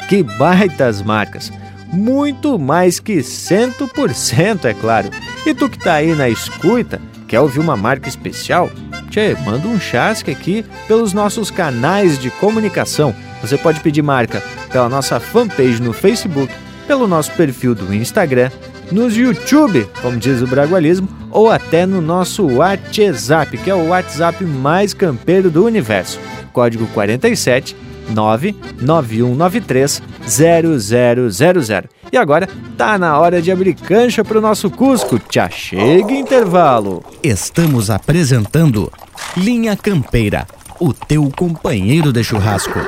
Que baitas marcas! Muito mais que 100%, é claro. E tu que tá aí na escuta, quer ouvir uma marca especial? Tchê, manda um chasque aqui pelos nossos canais de comunicação. Você pode pedir marca pela nossa fanpage no Facebook, pelo nosso perfil do Instagram, nos YouTube, como diz o Bragualismo, ou até no nosso WhatsApp, que é o WhatsApp mais campeiro do universo. Código 47 99193 0000. E agora tá na hora de abrir cancha pro nosso Cusco. Tchá, chega intervalo. Estamos apresentando Linha Campeira, o teu companheiro de churrasco.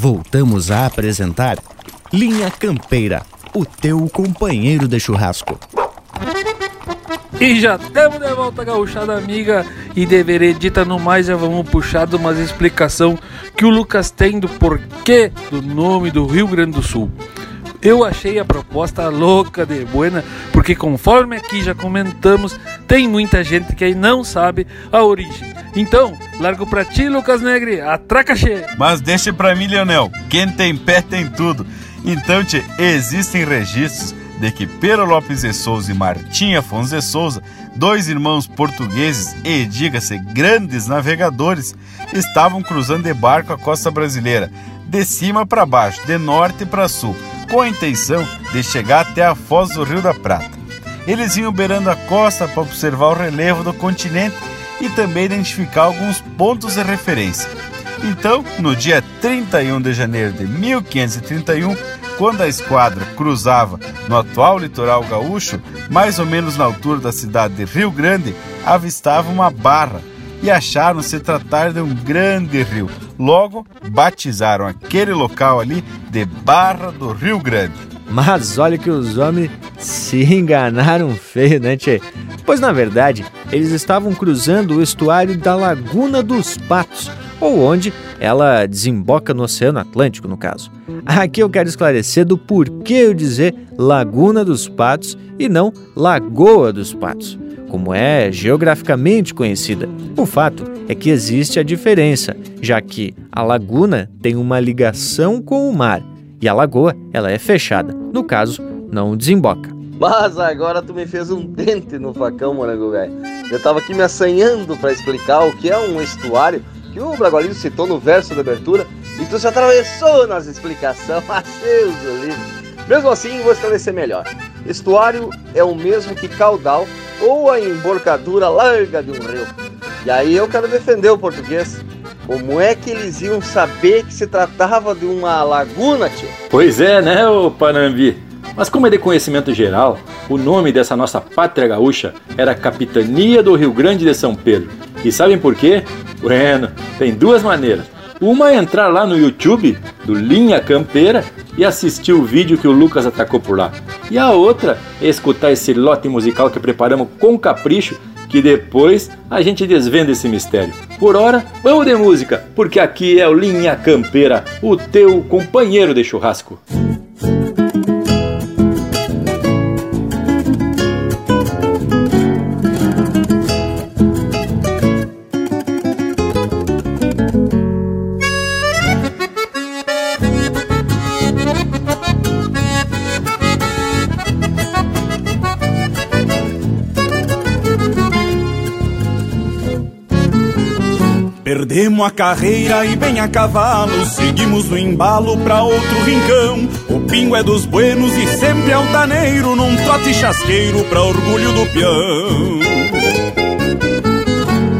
Voltamos a apresentar Linha Campeira, o teu companheiro de churrasco. E já estamos de volta, gauchada amiga, e de veredita no mais já vamos puxar de uma explicação que o Lucas tem do porquê do nome do Rio Grande do Sul. Eu achei a proposta louca de buena, porque conforme aqui já comentamos, tem muita gente que aí não sabe a origem. Então, largo pra ti, Lucas Negre, atraca cheio. Mas deixa pra mim, Leonel, quem tem pé tem tudo. Então, tchê, existem registros de que Pedro Lopes de Souza e Martim Afonso de Souza, dois irmãos portugueses e, diga-se, grandes navegadores, estavam cruzando de barco a costa brasileira, de cima para baixo, de norte para sul, com a intenção de chegar até a foz do Rio da Prata. Eles iam beirando a costa para observar o relevo do continente e também identificar alguns pontos de referência. Então, no dia 31 de janeiro de 1531, quando a esquadra cruzava no atual litoral gaúcho, mais ou menos na altura da cidade de Rio Grande, avistava uma barra e acharam se tratar de um grande rio. Logo, batizaram aquele local ali de Barra do Rio Grande. Mas olha que os homens se enganaram feio, né, tchê? Pois na verdade, eles estavam cruzando o estuário da Laguna dos Patos, ou onde ela desemboca no Oceano Atlântico, no caso. Aqui eu quero esclarecer do porquê eu dizer Laguna dos Patos e não Lagoa dos Patos, como é geograficamente conhecida. O fato é que existe a diferença, já que a laguna tem uma ligação com o mar e a lagoa ela é fechada. No caso, não desemboca. Mas agora tu me fez um dente no facão, morango velho. Eu tava aqui me assanhando para explicar o que é um estuário que o Bragualismo citou no verso da abertura E tu se atravessou nas explicações, (laughs) a seus livros. Mesmo assim, vou esclarecer melhor. Estuário é o mesmo que caudal ou a emborcadura larga de um rio. E aí eu quero defender o português. Como é que eles iam saber que se tratava de uma laguna, tio? Pois é, né, ô Panambi? Mas como é de conhecimento geral, o nome dessa nossa pátria gaúcha era Capitania do Rio Grande de São Pedro. E sabem por quê? Bueno, tem duas maneiras. Uma é entrar lá no YouTube do Linha Campeira e assistir o vídeo que o Lucas atacou por lá. E a outra é escutar esse lote musical que preparamos com capricho, que depois a gente desvenda esse mistério. Por hora, vamos de música, porque aqui é o Linha Campeira, o teu companheiro de churrasco. Perdemos a carreira e bem a cavalo, seguimos no embalo pra outro rincão. O pingo é dos buenos e sempre altaneiro, num trote chasqueiro pra orgulho do peão.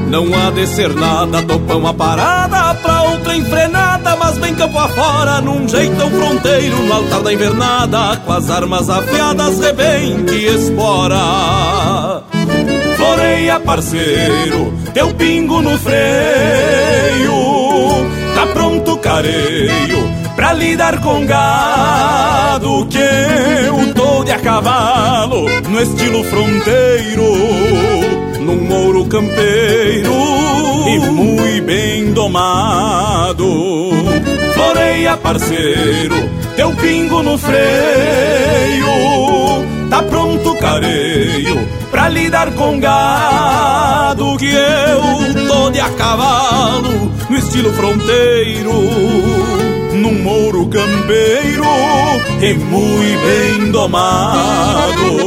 Não há de ser nada, topão a parada pra outra enfrenada, mas bem campo afora, num jeitão fronteiro, no altar da invernada, com as armas afiadas, rebente espora. Floreia, parceiro, teu pingo no freio. Tá pronto careio pra lidar com gado que eu tô de a cavalo no estilo fronteiro, num mouro campeiro e muito bem domado. Floreia, parceiro, teu pingo no freio. Tá pronto careio pra lidar com gado que eu tô de a cavalo no estilo fronteiro, num mouro campeiro e muito bem domado.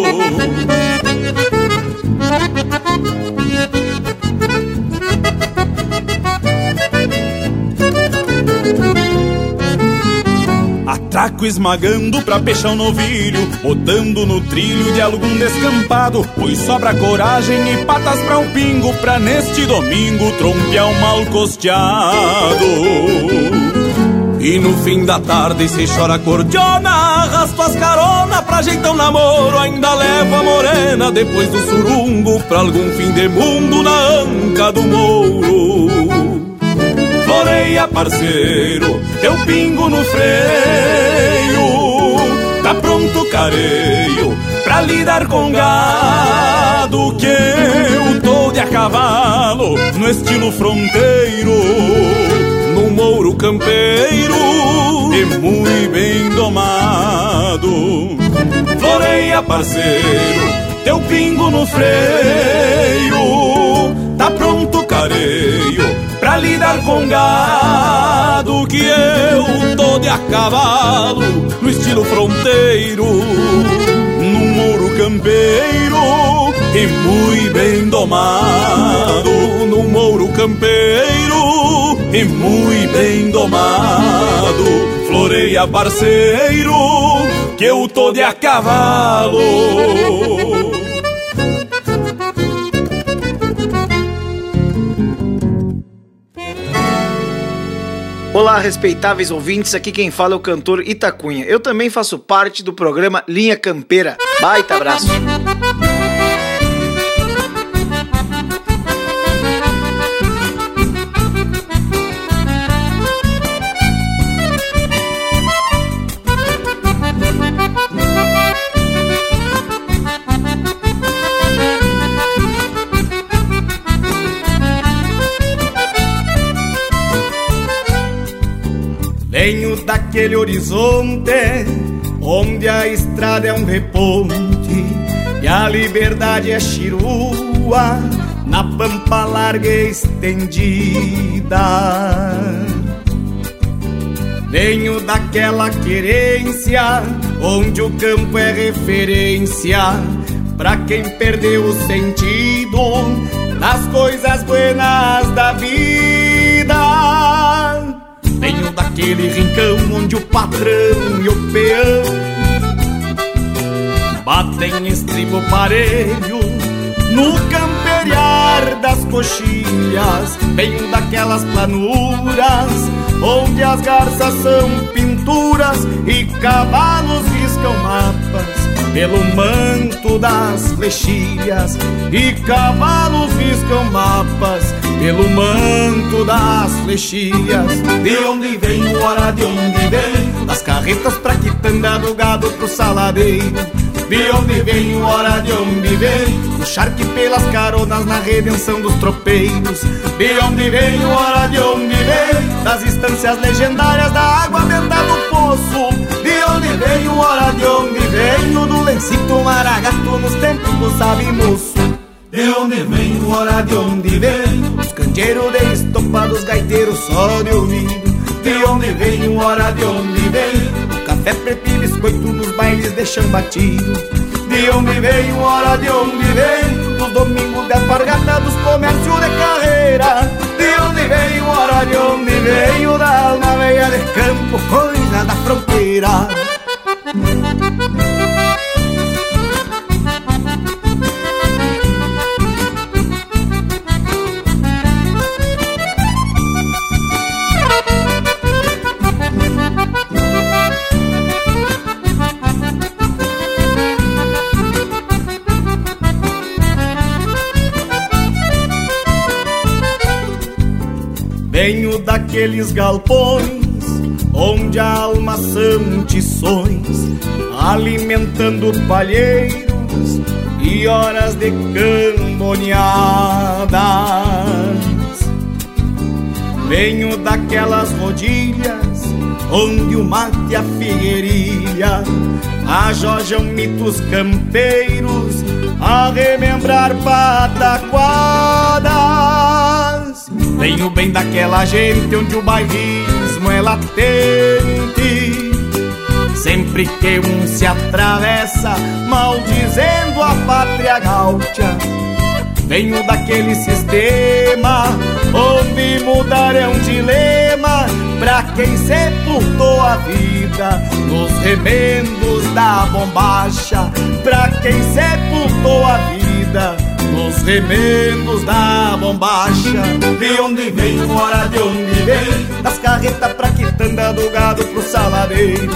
Atraco esmagando pra peixão novilho, botando no trilho de algum descampado. Pois sobra coragem e patas pra um pingo, pra neste domingo trompear um mal costeado. E no fim da tarde se chora cordiona Arrasto as carona pra ajeitar um namoro Ainda levo a morena depois do surungo Pra algum fim de mundo na anca do mouro Floreia, parceiro, teu pingo no freio. Tá pronto careio pra lidar com gado que eu tô de a cavalo no estilo fronteiro, no mouro campeiro e muito bem domado. Floreia, parceiro, teu pingo no freio. Tá pronto careio lidar com gado que eu tô de a cavalo no estilo fronteiro, num muro campeiro e muito bem domado, num mouro campeiro e muito bem domado. Floreia parceiro que eu tô de a cavalo. Olá, respeitáveis ouvintes, aqui quem fala é o cantor Itacunha. Eu também faço parte do programa Linha Campeira. Baita abraço! Venho daquele horizonte onde a estrada é um reponte e a liberdade é chirua na pampa larga e estendida. Venho daquela querência onde o campo é referência para quem perdeu o sentido das coisas buenas da vida. Daquele rincão onde o patrão e o peão batem estribo parelho no camperiar das coxilhas. Venho daquelas planuras onde as garças são pinturas e cavalos riscam mapas pelo manto das flechilhas e cavalos riscam mapas pelo manto das flechilhas. De onde vem, hora de onde vem, das carretas pra quitanda do gado pro saladeiro. De onde vem, hora de onde vem, o charque pelas caronas na redenção dos tropeiros. De onde vem, hora de onde vem, das instâncias legendárias da água benta do poço. De onde vem, hora de onde venho, do lencito maragato nos tempos do sabe moço. De onde vem, hora de onde vem, os candeeiros de estopa dos gaiteiros só de ouvido. De onde vem, hora de onde vem, Café preto e biscoito nos bailes de chão batido. De onde veio, hora de onde vem? Nos domingos de alpargata dos comércios de carreira. De onde veio, hora de onde veio Da alma veia de campo, coisa da fronteira daqueles galpões onde a alma são alimentando palheiros e horas de camboneadas. Venho daquelas rodilhas onde o mate a figueirilha ajojam mitos campeiros a remembrar pataquadas. Venho bem daquela gente onde o bairrismo é latente. Sempre que um se atravessa, maldizendo a pátria gaúcha. Venho daquele sistema onde mudar é um dilema pra quem sepultou a vida nos remendos da bombacha. Pra quem sepultou a vida nos remendos da bombacha. De onde vem, hora de onde vem, das carretas pra quitanda do gado pro saladeiro.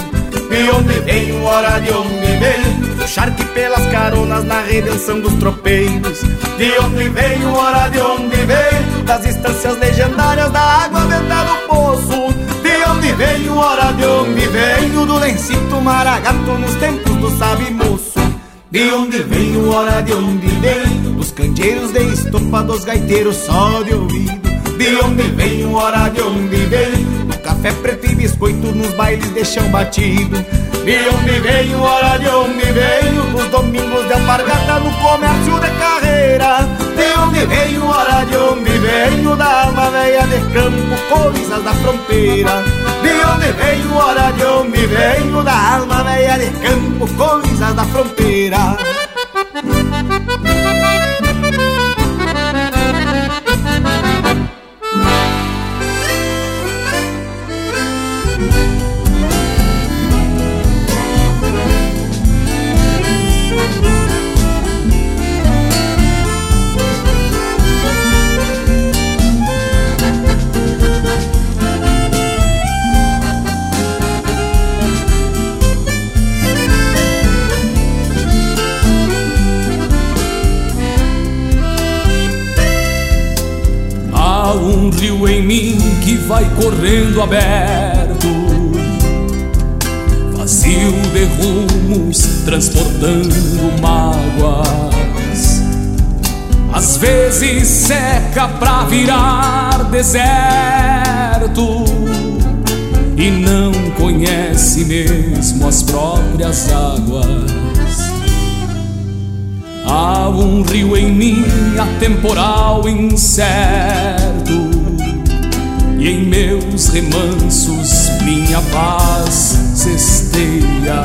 De onde vem, hora de onde vem, o charque pelas caronas na redenção dos tropeiros. De onde vem, hora de onde vem, das instâncias legendárias da água venta do poço. De onde vem, hora de onde venho, do lencito maragato nos tempos do sabe moço. De onde venho, hora de onde vem? Dos candeeiros de estopa dos gaiteiros só de ouvido. De onde venho, hora de onde vem? Do café preto e biscoito nos bailes de chão batido. De onde venho, hora de onde venho Dos domingos de alpargata no comércio de carreira. De onde venho, hora de onde venho Da alma velha de campo, coisas da fronteira Onde venho, hora de onde venho Da alma velha de campo, coisas da fronteira em mim que vai correndo aberto, vazio de rumos, transportando mágoas. Às vezes seca pra virar deserto e não conhece mesmo as próprias águas. Há um rio em mim atemporal incerto E em meus remansos minha paz cesteia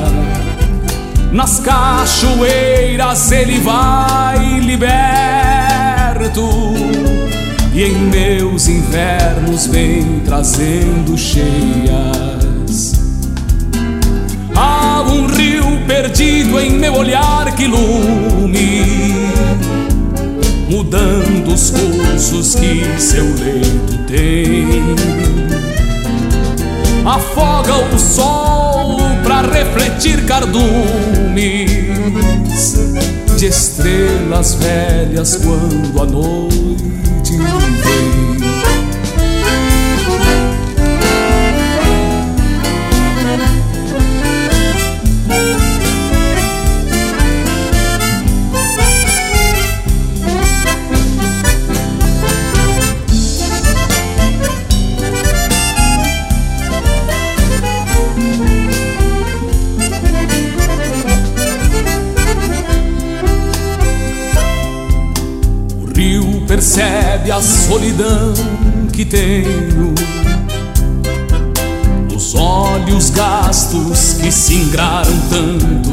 Nas cachoeiras ele vai liberto e em meus invernos vem trazendo cheias. Há um rio perdido em meu olhar que lume, mudando os cursos que seu leito tem. Afoga o sol para refletir cardumes de estrelas velhas quando a noite vem. Solidão que tenho nos olhos gastos que se ingraram tanto.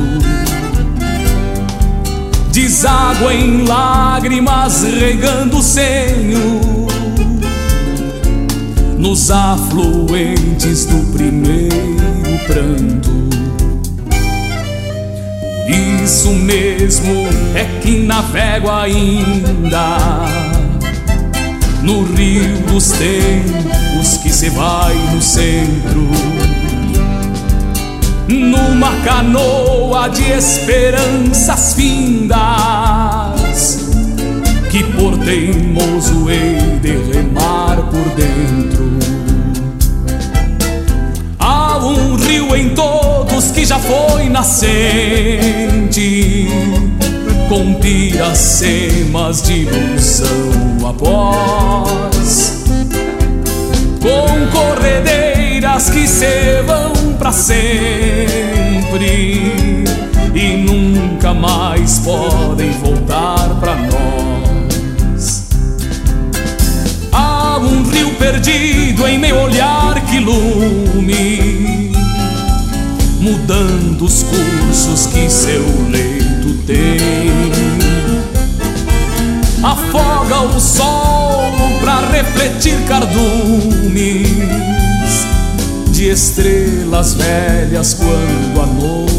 Deságua em lágrimas regando o senho nos afluentes do primeiro pranto. Por isso mesmo é que navego ainda no rio dos tempos que se vai no centro. Numa canoa de esperanças findas, que por teimoso hei de remar por dentro. Há um rio em todos que já foi nascente com piracemas de ilusão após, com corredeiras que se vão para sempre e nunca mais podem voltar para nós. Há um rio perdido em meu olhar que lume, mudando os cursos que seu leito tem. Afoga o sol pra refletir cardumes de estrelas velhas quando a noite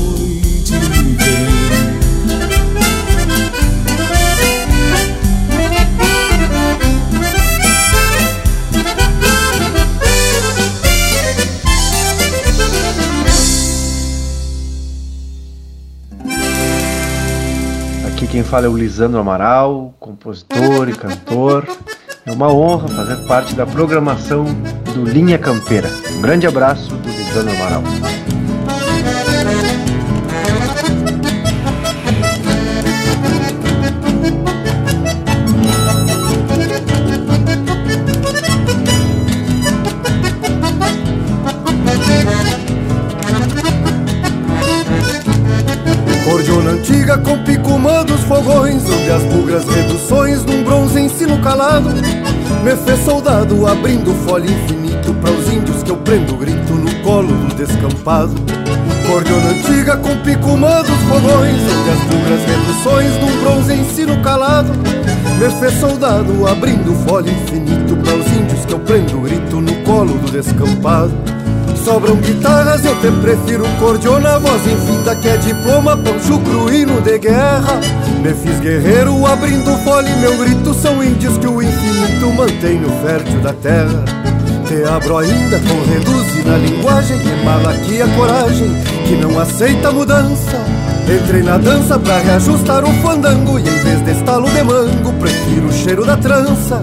fala é o Lisandro Amaral, compositor e cantor. É uma honra fazer parte da programação do Linha Campeira. Um grande abraço do Lisandro Amaral. Abrindo folha infinito Para os índios que eu prendo grito no colo do descampado. Cordiona antiga com picumã dos fogões Onde as bugras reduções num bronze ensino calado. Me fez soldado abrindo folha infinito Para os índios que eu prendo grito no colo do descampado sobram guitarras, eu te prefiro cordiona, voz infinda que é diploma, poncho cruíno de guerra. Me fiz guerreiro abrindo fole, meu grito são índios que o infinito mantém no fértil da terra. Te abro ainda com reduzir na linguagem, embala aqui a coragem que não aceita mudança. Entrei na dança pra reajustar o fandango E em vez de estalo de mango Prefiro o cheiro da trança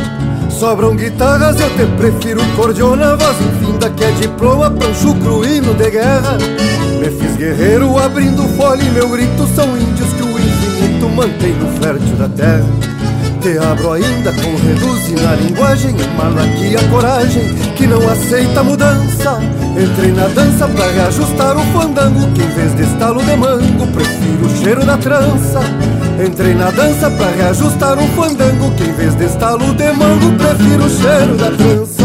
Sobram guitarras, eu te prefiro cordiona Voz infinda que é diploma pra um chucro hino de guerra. Me fiz guerreiro abrindo folha e meu grito São índios que o infinito mantém no fértil da terra te abro ainda com reduzir na linguagem Emana aqui a coragem que não aceita mudança. Entrei na dança pra reajustar o fandango Que em vez de estalo de mango prefiro o cheiro da trança. Entrei na dança pra reajustar o fandango Que em vez de estalo de mango prefiro o cheiro da trança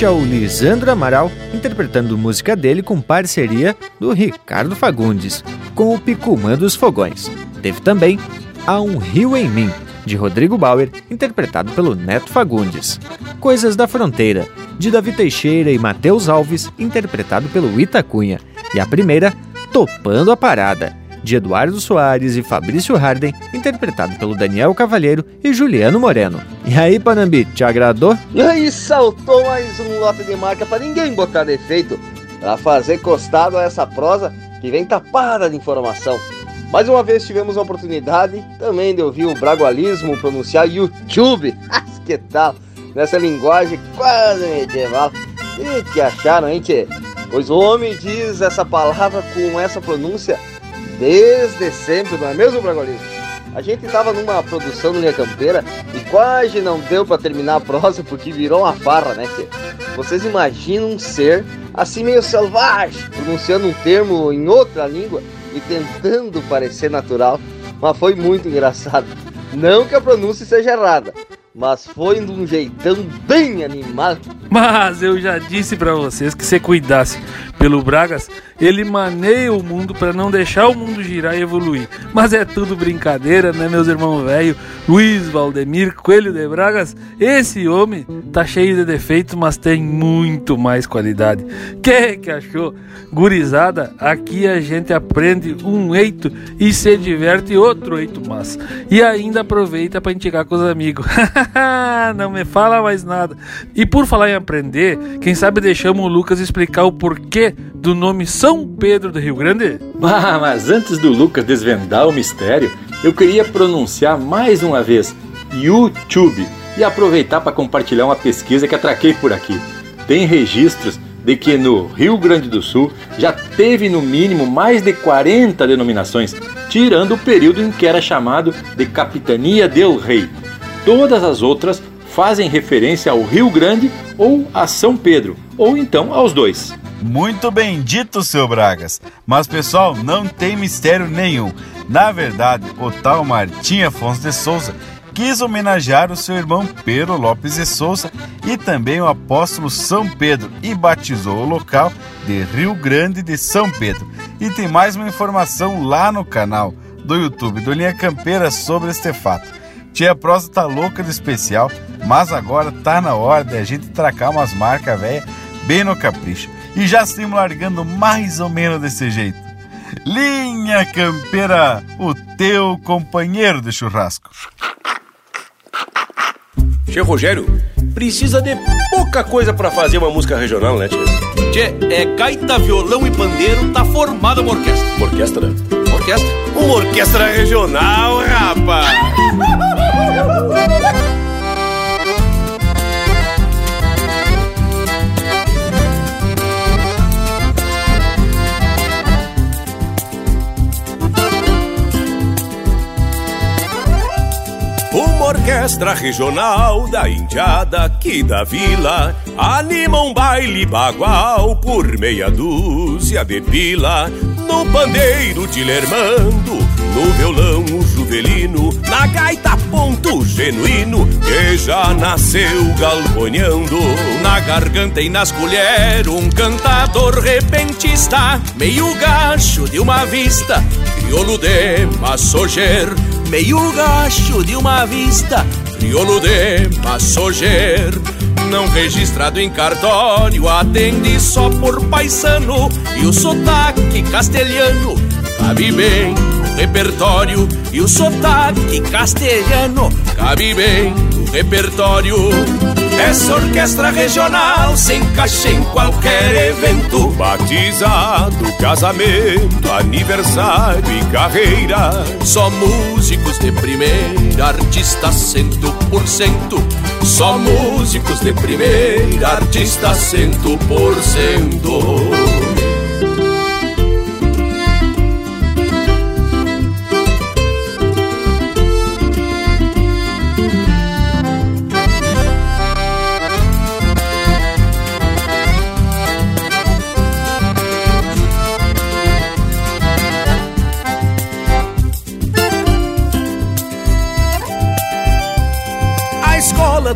Este é o Lisandro Amaral interpretando música dele com parceria do Ricardo Fagundes, com o Picumã dos Fogões. Teve também Há um Rio em Mim, de Rodrigo Bauer, interpretado pelo Neto Fagundes. Coisas da Fronteira, de Davi Teixeira e Matheus Alves, interpretado pelo Itacunha. E a primeira, Topando a Parada, de Eduardo Soares e Fabrício Harden, interpretado pelo Daniel Cavalheiro e Juliano Moreno. E aí, Panambi, te agradou? E aí, saltou mais um lote de marca para ninguém botar defeito, para fazer costado a essa prosa que vem tapada de informação. Mais uma vez tivemos a oportunidade também de ouvir o bragualismo pronunciar YouTube. (laughs) que tal? Nessa linguagem quase medieval. E que acharam, hein, tchê? Pois o homem diz essa palavra com essa pronúncia desde sempre, não é mesmo, Bragolismo? A gente tava numa produção do Linha Campeira e quase não deu para terminar a prosa porque virou uma farra, né, tia? Vocês imaginam um ser assim meio selvagem, pronunciando um termo em outra língua e tentando parecer natural, mas foi muito engraçado. Não que a pronúncia seja errada, mas foi de um jeitão bem animado. Mas eu já disse para vocês que se cuidasse pelo Bragas, ele maneia o mundo para não deixar o mundo girar e evoluir. Mas é tudo brincadeira, né, meus irmãos velho? Luiz Valdemir Coelho de Bragas, esse homem tá cheio de defeitos, mas tem muito mais qualidade. Que que achou? Gurizada, aqui a gente aprende um eito e se diverte outro eito mas. E ainda aproveita para indicar com os amigos. (laughs) não me fala mais nada. E por falar em aprender, quem sabe deixamos o Lucas explicar o porquê do nome São Pedro do Rio Grande? Ah, mas antes do Lucas desvendar o mistério, eu queria pronunciar mais uma vez YouTube e aproveitar para compartilhar uma pesquisa que atraquei por aqui. Tem registros de que no Rio Grande do Sul já teve no mínimo mais de 40 denominações, tirando o período em que era chamado de Capitania del Rei. Todas as outras fazem referência ao Rio Grande ou a São Pedro, ou então aos dois. Muito bem dito, seu Bragas. Mas pessoal, não tem mistério nenhum. Na verdade, o tal Martim Afonso de Souza quis homenagear o seu irmão Pedro Lopes de Souza e também o apóstolo São Pedro e batizou o local de Rio Grande de São Pedro. E tem mais uma informação lá no canal do YouTube do Linha Campeira sobre este fato. Tia Prosa tá louca de especial, mas agora tá na hora de a gente tracar umas marcas velhas bem no capricho. E já estamos largando mais ou menos desse jeito. Linha Campeira, o teu companheiro de churrasco. Che Rogério, precisa de pouca coisa para fazer uma música regional, né, tia? Tchê, é gaita, violão e pandeiro, tá formada uma orquestra. Uma orquestra? Uma orquestra. Uma orquestra regional, rapaz! (laughs) orquestra regional da Indiada aqui da vila Anima um baile bagual por meia dúzia de pila No pandeiro de Lermando, no violão o juvelino Na gaita ponto genuíno que já nasceu galponhando Na garganta e nas colheres um cantador repentista Meio gacho de uma vista, crioulo de massoger meio gacho de uma vista, crioulo de massoger não registrado em cartório, atende só por paisano e o sotaque castelhano cabe bem no repertório e o sotaque castelhano cabe bem no repertório. Essa orquestra regional se encaixa em qualquer evento. Batizado, casamento, aniversário e carreira. Só músicos de primeira, artista cento por cento. Só músicos de primeira, artista cento por cento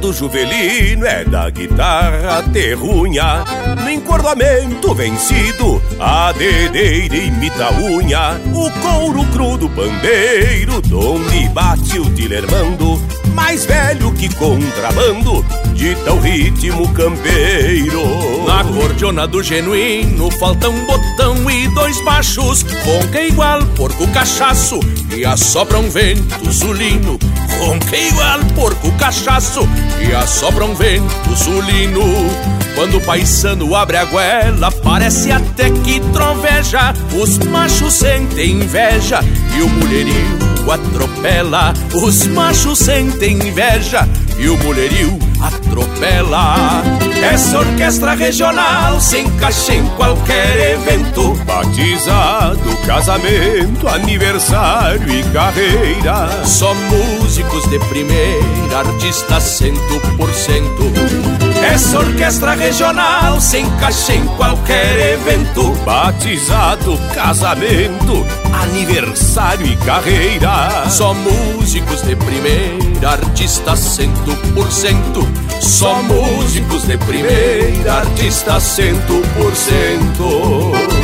do Juvelino é da guitarra terrunha. No encordoamento vencido A dedeira imita a unha. O couro cru do pandeiro Donde bate o tilermando Mais velho que contrabando Dita o ritmo campeiro. Na cordiona do genuíno Falta um botão e dois baixos Ronca igual porco cachaço E assopra um vento sulino Ronca igual porco cachaço E assopra um vento sulino Quando o paisano abre a goela Parece até que troveja Os machos sentem inveja E o atropela Os machos sentem inveja E o mulherio atropela. Essa orquestra regional se encaixa em qualquer evento: batizado, casamento, aniversário e carreira. Só músicos de primeira, artistas cento por cento. Essa orquestra regional se encaixa em qualquer evento: batizado, casamento, aniversário e carreira. Só músicos de primeira, artistas cento por cento. Só músicos de primeira, artistas cento por cento.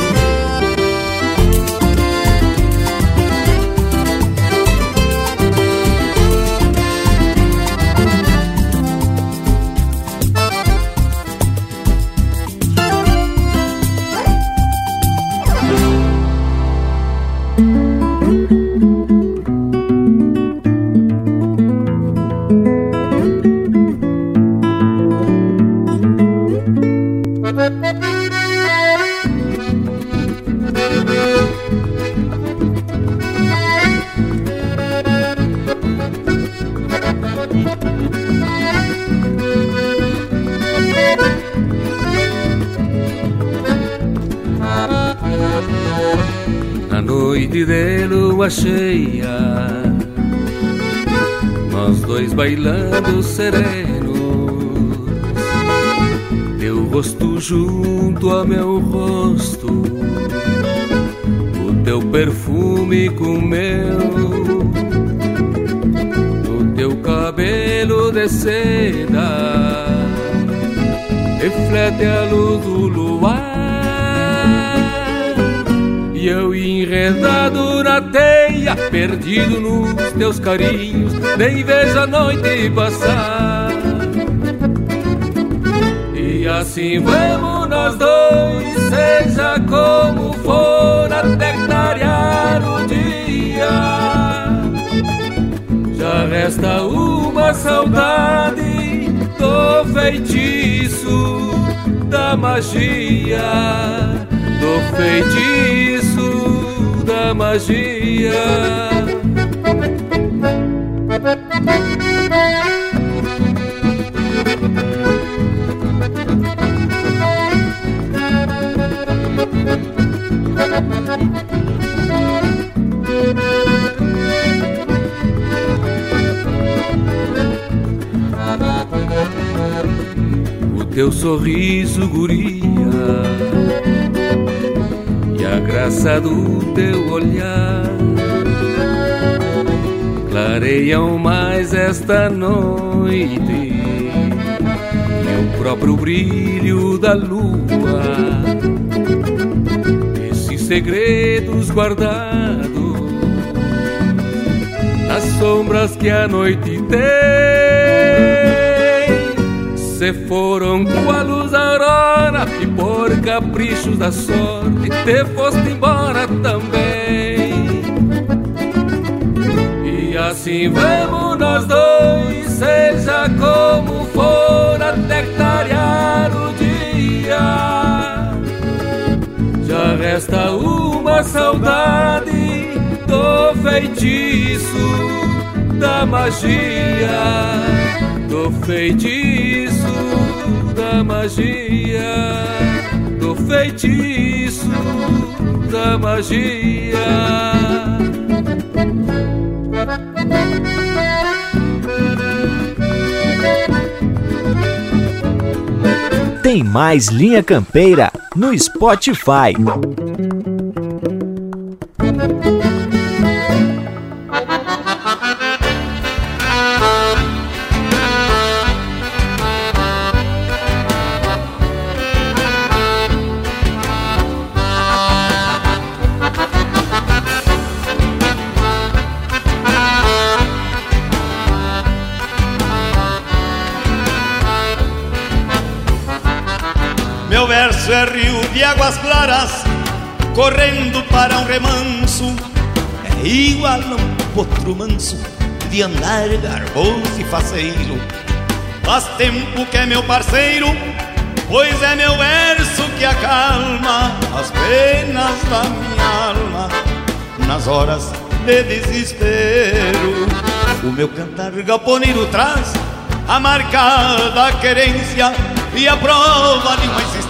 seré. Perdido nos teus carinhos, nem vejo a noite passar. E assim vamos nós dois, seja como for, até clarear o dia. Já resta uma saudade do feitiço da magia do feitiço da magia. O teu sorriso, guria a graça do teu olhar clareiam mais esta noite e o próprio brilho da lua. Segredos guardados nas sombras que a noite tem se foram com a luz aurora e por caprichos da sorte te foste embora também. E assim vamos nós dois, seja como for, até clarear resta uma saudade do feitiço da magia do feitiço da magia, do feitiço da magia. Tem mais Linha Campeira no Spotify. É rio de águas claras, correndo para um remanso. É igual a um potro manso, de andar garboso e faceiro. Faz tempo que é meu parceiro, pois é meu verso que acalma as penas da minha alma nas horas de desespero. O meu cantar galponeiro traz a marca da querência e a prova de uma existência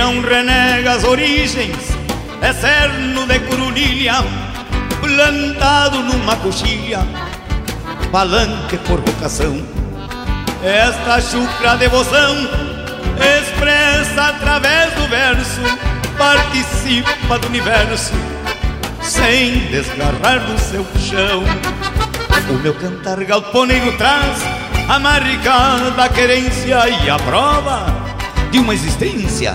Não renega as origens é cerno de curulilha, plantado numa coxilha, palanque por vocação. Esta chucra devoção expressa através do verso, participa do universo, sem desgarrar do seu chão. O meu cantar galponeiro traz a marca da querência e a prova de uma existência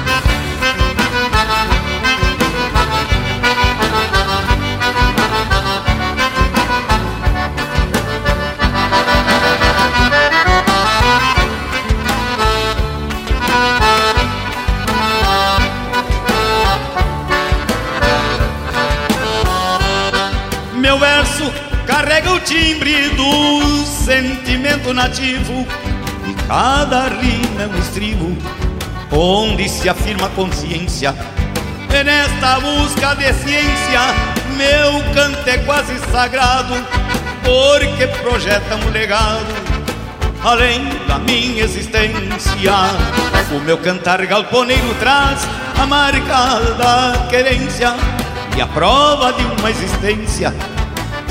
Timbre do sentimento nativo e cada rima é um estribo onde se afirma a consciência. E nesta busca de ciência, meu canto é quase sagrado, porque projeta um legado além da minha existência. O meu cantar galponeiro traz a marca da querência e a prova de uma existência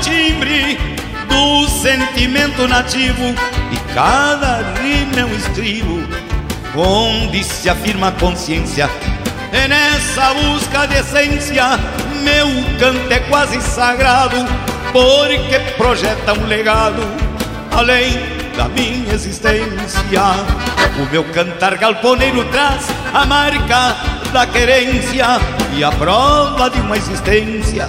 Timbre do sentimento nativo e cada rima é um estribo onde se afirma a consciência. E nessa busca de essência, meu canto é quase sagrado, porque projeta um legado além da minha existência. O meu cantar galponeiro traz a marca da querência e a prova de uma existência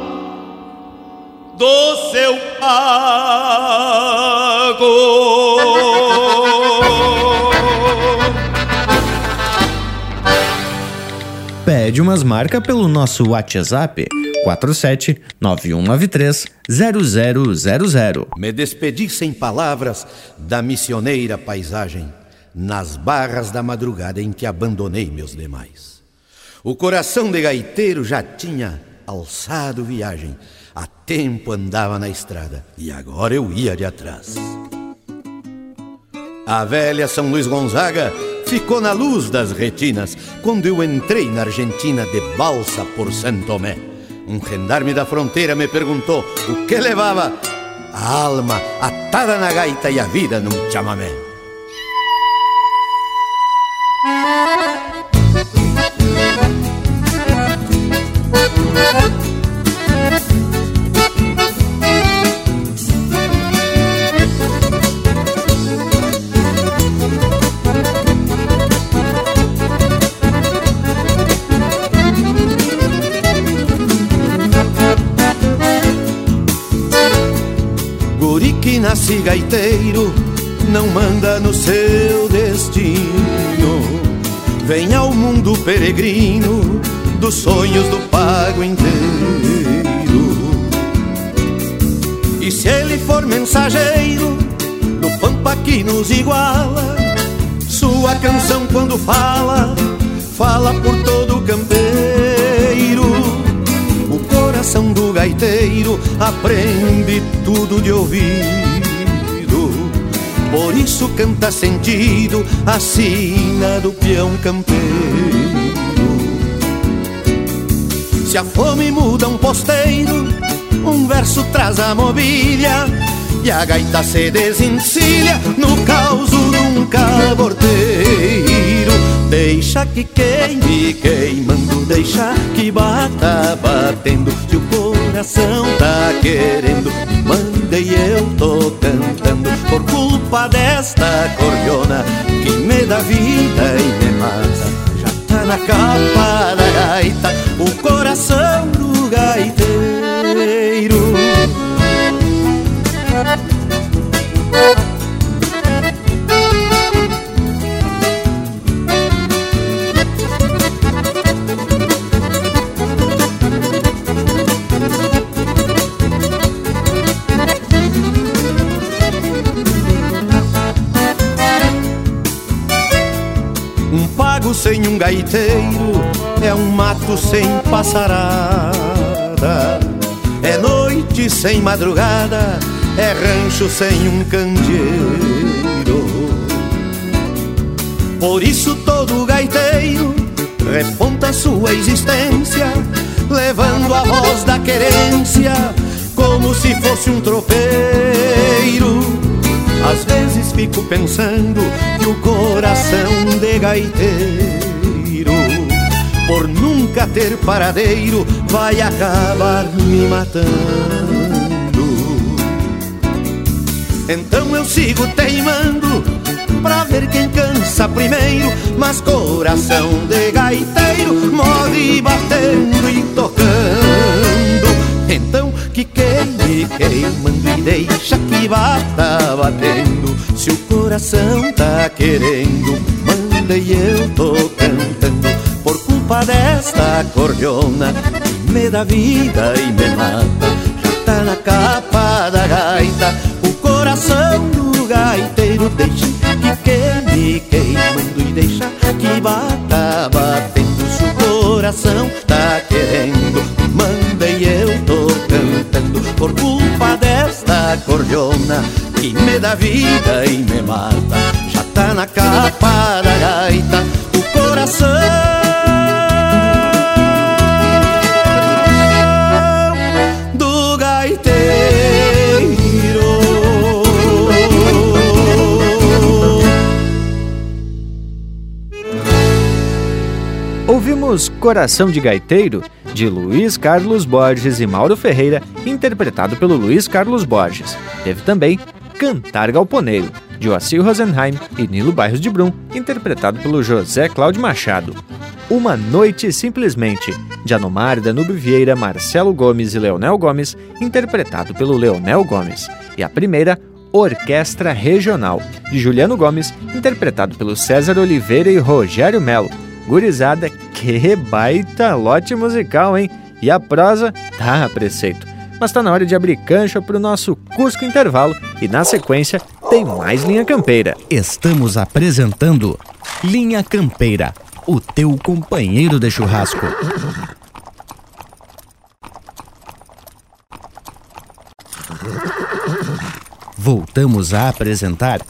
do seu pago. Pede umas marcas pelo nosso WhatsApp 47 9193 0000. Me despedi sem palavras da missioneira paisagem, nas barras da madrugada em que abandonei meus demais. O coração de gaiteiro já tinha alçado viagem, há tempo andava na estrada e agora eu ia de atrás. A velha São Luís Gonzaga ficou na luz das retinas quando eu entrei na Argentina de balsa por Santo Tomé. Um gendarme da fronteira me perguntou o que levava a alma atada na gaita e a vida num chamamé. Nasce gaiteiro não manda no seu destino. Vem ao mundo peregrino dos sonhos do pago inteiro. E se ele for mensageiro do pampa que nos iguala, sua canção quando fala, fala por todo gaiteiro aprende tudo de ouvido. Por isso canta sentido a sina do peão campeiro. Se a fome muda um posteiro, um verso traz a mobília e a gaita se desencilha no caos de um caborteiro. Deixa que queime queimando, deixa que bata batendo. Se o coração tá querendo, manda e eu tô cantando. Por culpa desta cordiona que me dá vida e me mata. Já tá na capa da gaita o coração do gaiteiro. Sem um gaiteiro é um mato sem passarada. É noite sem madrugada, é rancho sem um candeeiro. Por isso todo gaiteiro reponta sua existência, levando a voz da querência como se fosse um tropeiro. Às vezes fico pensando que o coração de gaiteiro, por nunca ter paradeiro, vai acabar me matando. Então eu sigo teimando pra ver quem cansa primeiro, mas coração de gaiteiro morre batendo e tocando. Que queime queimando e deixa que bata batendo. Se o coração tá querendo, manda e eu tô cantando. Por culpa desta cordiona me dá vida e me mata. Já tá na capa da gaita o coração do gato tiro, deixa que queime queimando e deixa que bata batendo se o coração cordiona que me dá vida e me mata. Já tá na capa da gaita o coração. Ouvimos Coração de Gaiteiro, de Luiz Carlos Borges e Mauro Ferreira, interpretado pelo Luiz Carlos Borges. Teve também Cantar Galponeiro, de Joacir Rosenheim e Nilo Bairros de Brum, interpretado pelo José Cláudio Machado. Uma Noite Simplesmente, de Anomar Danube Vieira, Marcelo Gomes e Leonel Gomes, interpretado pelo Leonel Gomes. E a primeira, Orquestra Regional, de Juliano Gomes, interpretado pelo César Oliveira e Rogério Melo. Gurizada, que baita lote musical, hein? E a prosa tá a preceito. Mas tá na hora de abrir cancha pro nosso Cusco Intervalo e na sequência tem mais Linha Campeira. Estamos apresentando Linha Campeira, o teu companheiro de churrasco. Voltamos a apresentar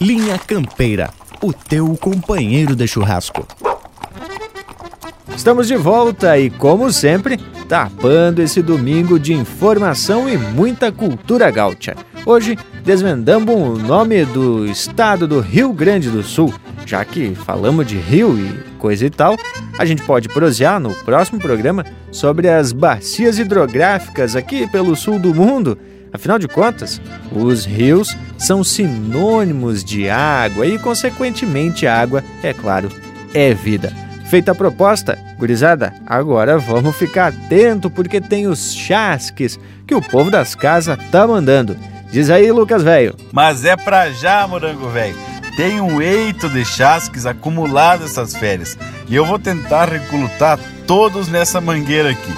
Linha Campeira, o teu companheiro de churrasco. Estamos de volta e, como sempre, tapando esse domingo de informação e muita cultura gaúcha. Hoje desvendamos o nome do estado do Rio Grande do Sul. Já que falamos de rio e coisa e tal, a gente pode prosear no próximo programa sobre as bacias hidrográficas aqui pelo sul do mundo. Afinal de contas, os rios são sinônimos de água e, consequentemente, água, é claro, é vida. Feita a proposta, gurizada, agora vamos ficar atento porque tem os chasques que o povo das casas tá mandando. Diz aí, Lucas velho. Mas é pra já, morango velho. Tem um eito de chasques acumulado essas férias e eu vou tentar recrutar todos nessa mangueira aqui.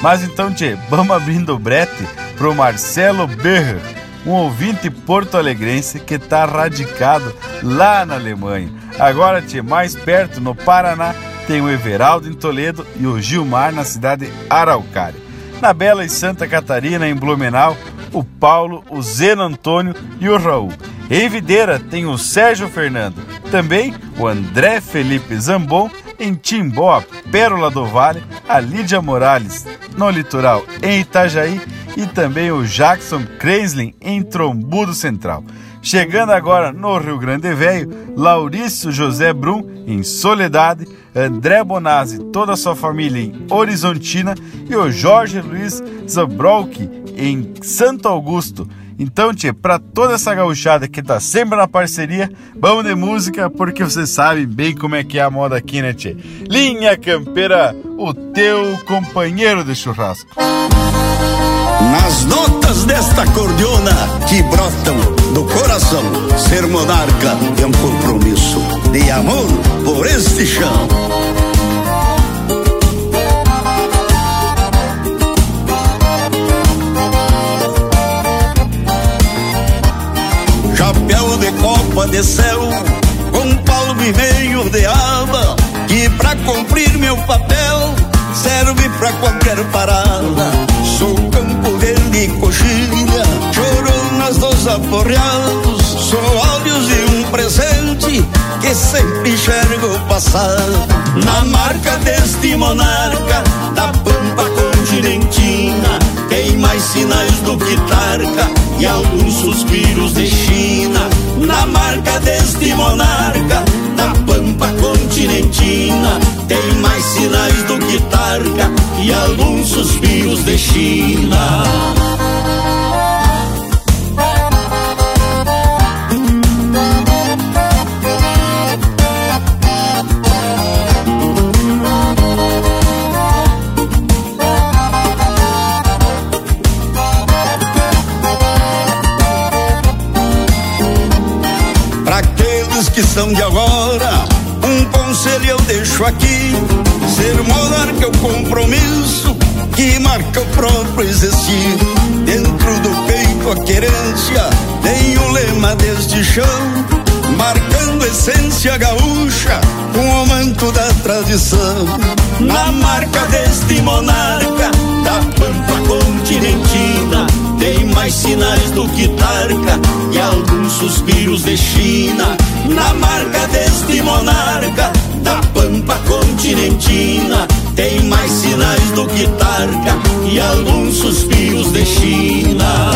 Mas então, tchê, vamos abrindo o brete pro Marcelo Berger, um ouvinte porto-alegrense que tá radicado lá na Alemanha. Agora, tchê, mais perto, no Paraná, tem o Everaldo em Toledo e o Gilmar na cidade de Araucária. Na Bela e Santa Catarina, em Blumenau, o Paulo, o Zeno Antônio e o Raul. Em Videira tem o Sérgio Fernando, também o André Felipe Zambon em Timbó, Pérola do Vale, a Lídia Morales no litoral em Itajaí e também o Jackson Kreislin em Trombudo Central. Chegando agora no Rio Grande Velho, Laurício José Brum em Soledade, André Bonazzi e toda a sua família em Horizontina e o Jorge Luiz Zabrowski em Santo Augusto. Então, tia, para toda essa gauchada que tá sempre na parceria, vamos de música, porque vocês sabem bem como é que é a moda aqui, né, tia? Linha Campeira, o teu companheiro de churrasco. Nas notas desta cordiona que brotam do coração, ser monarca é um compromisso de amor por este chão. Chapéu de copa de céu, com palmo e meio de aba, que pra cumprir meu papel serve pra qualquer parada. Dos aporreados. Sou olhos de um presente que sempre enxergo passar. Na marca deste monarca, da pampa continentina, tem mais sinais do que tarca e alguns suspiros de China. Na marca deste monarca, da pampa continentina, tem mais sinais do que tarca e alguns suspiros de China. De agora, um conselho eu deixo aqui. Ser monarca é o compromisso que marca o próprio existir. Dentro do peito à querência, tem o lema deste chão, marcando essência gaúcha, com o manto da tradição. Na marca deste monarca, da pampa continentina, mais sinais do que tarca e alguns suspiros de China. Na marca deste monarca, da pampa continentina, tem mais sinais do que tarca e alguns suspiros de China.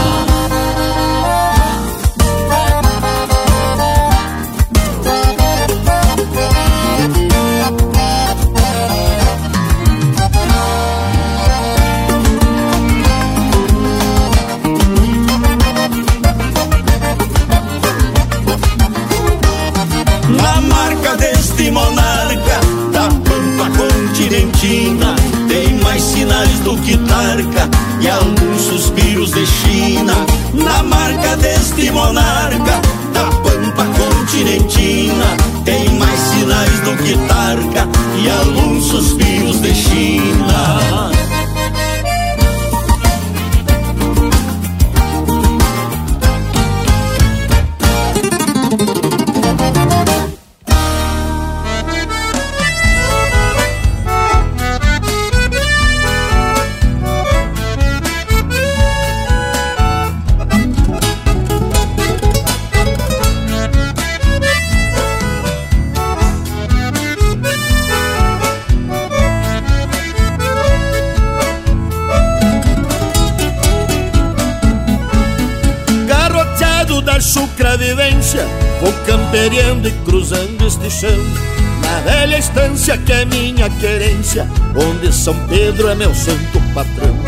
São Pedro é meu santo patrão.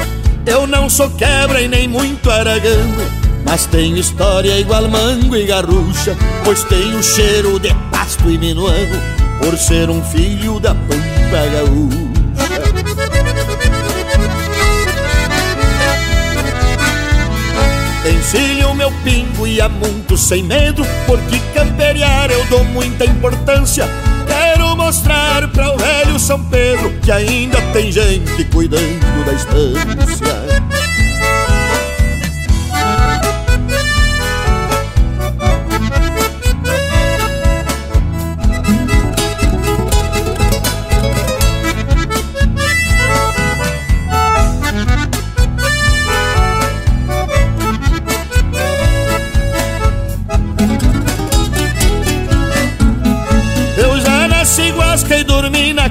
Eu não sou quebra e nem muito aragano Mas tenho história igual mango e garrucha Pois tenho cheiro de pasto e minuano Por ser um filho da pampa gaúcha. Encilho meu pingo e amunto sem medo Porque camperiar eu dou muita importância mostrar para o velho São Pedro Que ainda tem gente cuidando da estância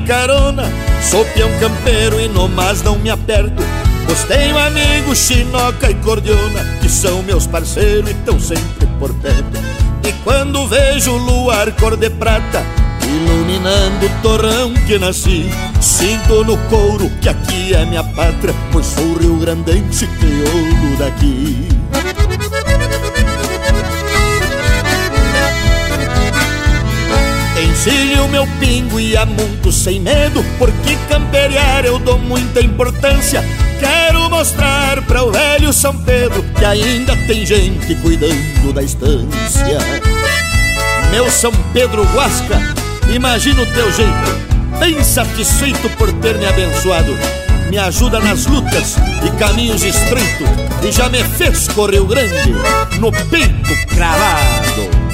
carona. Sou peão campeiro e no mas não me aperto. Pois tenho amigos chinoca e cordiona Que são meus parceiros e tão sempre por perto. E quando vejo o luar cor de prata Iluminando o torrão que nasci Sinto no couro que aqui é minha pátria Pois sou rio grandense crioulo daqui Encilho meu pingo e amunto sem medo Porque camperiar eu dou muita importância. Quero mostrar para o velho São Pedro Que ainda tem gente cuidando da estância. Meu São Pedro Guasca, imagina o teu jeito. Bem satisfeito por ter me abençoado. Me ajuda nas lutas e caminhos estreitos. E já me fez correr o grande no peito cravado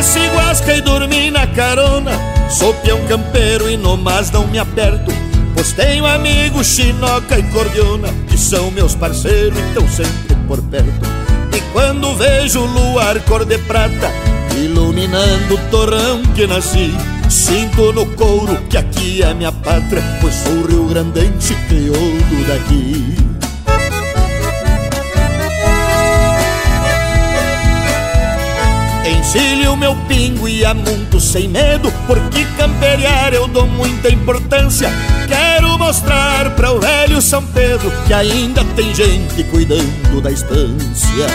pesca e dormi na carona. Sou peão campeiro e no mas não me aperto. Pois tenho amigos chinoca e cordiona Que são meus parceiros e estão sempre por perto. E quando vejo o luar cor de prata Iluminando o torrão que nasci Sinto no couro que aqui é minha pátria Pois sou rio grandense crioulo daqui Encilho meu pingo e amunto sem medo Porque camperiar eu dou muita importância. Quero mostrar para o velho São Pedro Que ainda tem gente cuidando da estância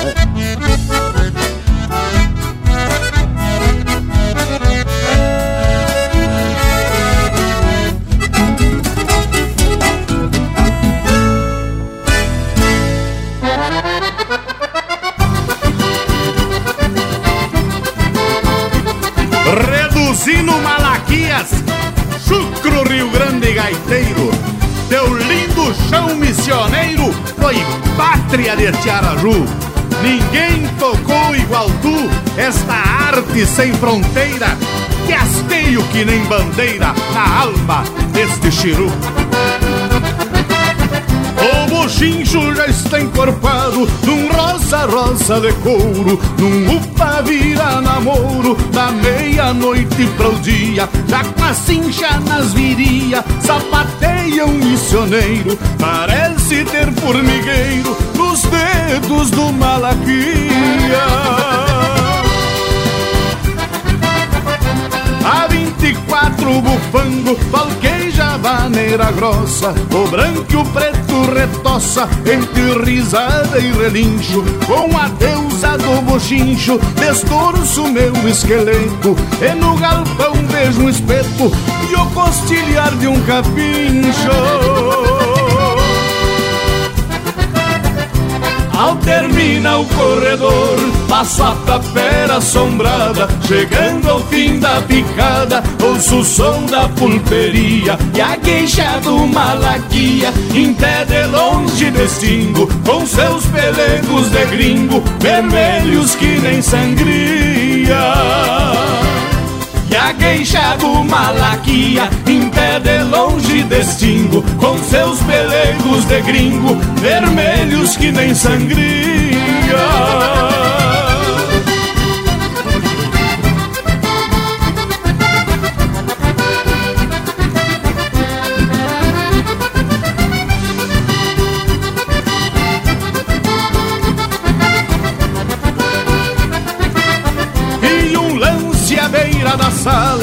pátria de Tiaraju. Ninguém tocou igual tu esta arte sem fronteira, que que nem bandeira na alma deste chiru. O bochincho já está encorpado num rosa-rosa de couro, num upa vira namoro, da meia-noite para o dia, já com a cincha nas viria, sapateia um missioneiro, parece ter formigueiro nos dedos do Malaquia. A 24 bufango, falqueja vaneira grossa O branco e o preto retoça entre risada e relincho Com a deusa do bochincho, destorço meu esqueleto E no galpão vejo um espeto e o costilhar de um capincho Ao terminar o corredor, passo a tapera assombrada, chegando ao fim da picada, ouço o som da pulperia e a queixa do malaquia, em pé de longe distingo, com seus pelegos de gringo, vermelhos que nem sangria. E queixa do Malaquia Em pé de longe distingo Com seus pelegos de gringo Vermelhos que nem sangria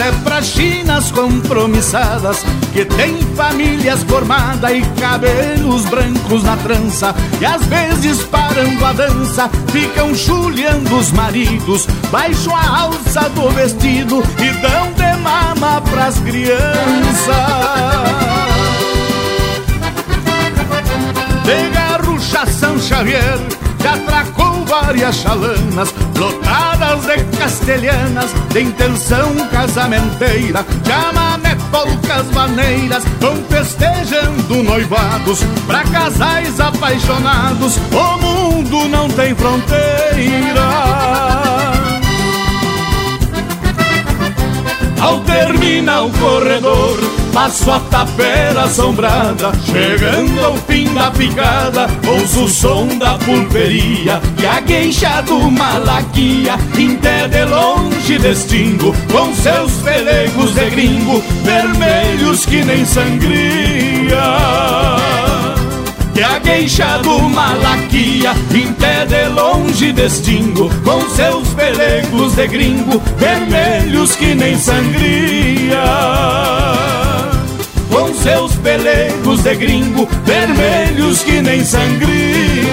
é pra chinas compromissadas Que tem famílias formadas e cabelos brancos na trança E às vezes parando a dança ficam chulhando os maridos Baixo a alça do vestido e dão de mama pras crianças. De garrucha São Xavier já atracou várias chalanas lotadas de castelhanas de intenção casamenteira. Chamamé, polcas, maneiras vão festejando noivados pra casais apaixonados. O mundo não tem fronteira. Ao terminar o corredor, passo a tapera assombrada, chegando ao fim da picada, ouço o som da pulperia e a queixa do malaquia, pé de longe distingo, com seus pelegos de gringo, vermelhos que nem sangria. Que a queixa do Malaquia Em pé de longe distingo Com seus pelegos de gringo Vermelhos que nem sangria. Com seus pelegos de gringo Vermelhos que nem sangria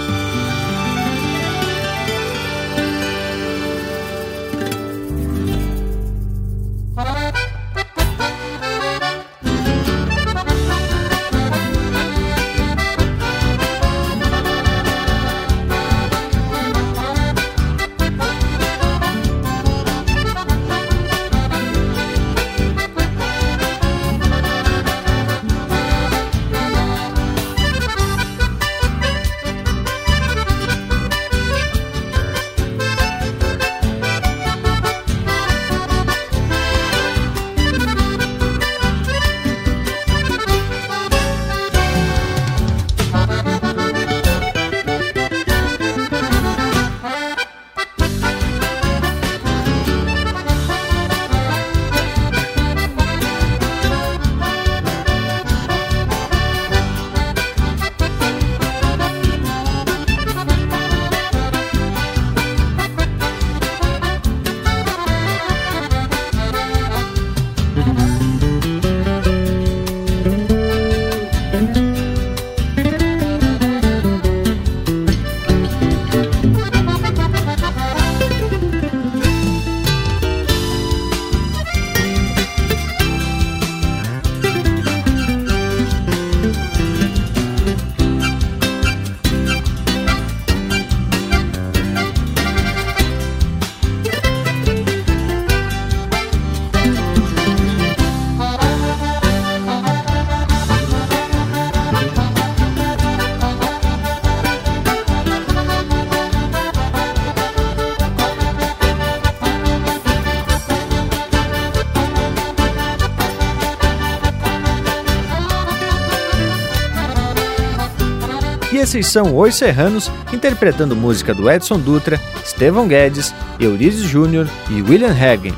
Esses são Os Serranos, interpretando música do Edson Dutra, Estevão Guedes, Eurídice Júnior e William Hagen,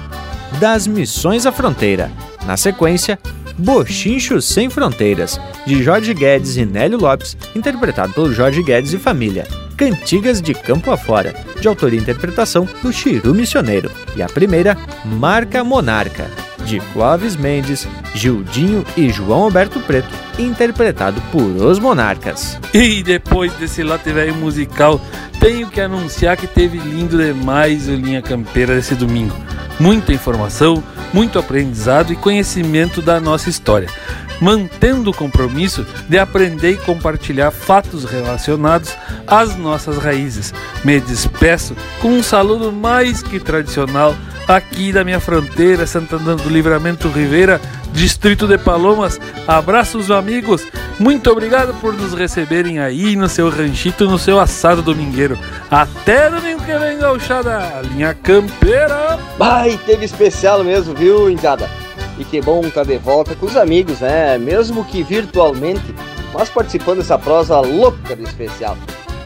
das Missões à Fronteira. Na sequência, Bochincho Sem Fronteiras, de Jorge Guedes e Nélio Lopes, interpretado pelo Jorge Guedes e Família. Cantigas de Campo Afora, de autoria e interpretação do Chiru Missioneiro. E a primeira, Marca Monarca, de Clóvis Mendes, Gildinho e João Alberto Preto, interpretado por Os Monarcas. E depois desse lote musical, tenho que anunciar que teve lindo demais o Linha Campeira desse domingo. Muita informação, muito aprendizado e conhecimento da nossa história mantendo o compromisso de aprender e compartilhar fatos relacionados às nossas raízes. Me despeço com um saludo mais que tradicional aqui da minha fronteira, Santana do Livramento Ribeira, Distrito de Palomas. Abraços, amigos. Muito obrigado por nos receberem aí no seu ranchito, no seu assado domingueiro. Até domingo que vem, gauchada. Linha Campeira. Vai, teve especial mesmo, viu, Indiada? E que bom estar tá de volta com os amigos, né? Mesmo que virtualmente, mas participando dessa prosa louca de especial.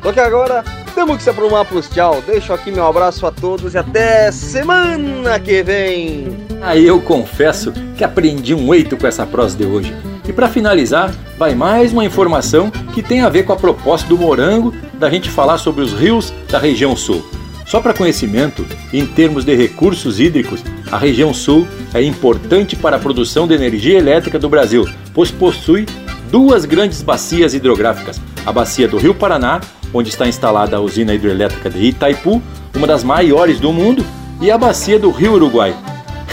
Só que agora temos que se aprumar pros tchau. Deixo aqui meu abraço a todos e até semana que vem. Aí eu confesso que aprendi um eito com essa prosa de hoje. E para finalizar, vai mais uma informação que tem a ver com a proposta do Morango da gente falar sobre os rios da região sul. Só para conhecimento, em termos de recursos hídricos, a região sul é importante para a produção de energia elétrica do Brasil, pois possui duas grandes bacias hidrográficas: a bacia do Rio Paraná, onde está instalada a usina hidrelétrica de Itaipu, uma das maiores do mundo, e a bacia do Rio Uruguai. (laughs)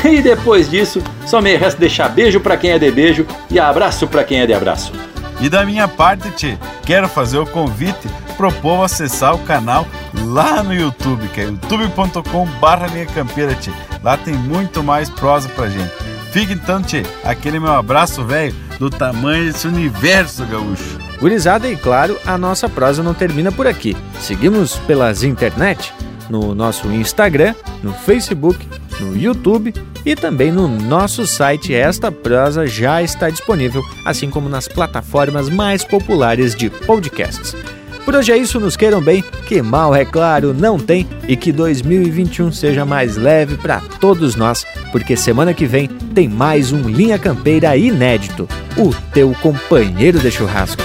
E depois disso, só me resta deixar beijo para quem é de beijo e abraço para quem é de abraço. E da minha parte, Tchê, quero fazer o convite pro povo acessar o canal lá no YouTube, que é youtube.com barra minha campeira, tchê. Lá tem muito mais prosa pra gente. Fica então, tchê, aquele meu abraço, velho, do tamanho desse universo gaúcho. Gurizada, e claro, a nossa prosa não termina por aqui. Seguimos pelas internet, no nosso Instagram, no Facebook, no YouTube e também no nosso site. Esta prosa já está disponível, assim como nas plataformas mais populares de podcasts. Por hoje é isso, nos queiram bem, que mal é claro não tem e que 2021 seja mais leve para todos nós, porque semana que vem tem mais um Linha Campeira inédito, o teu companheiro de churrasco.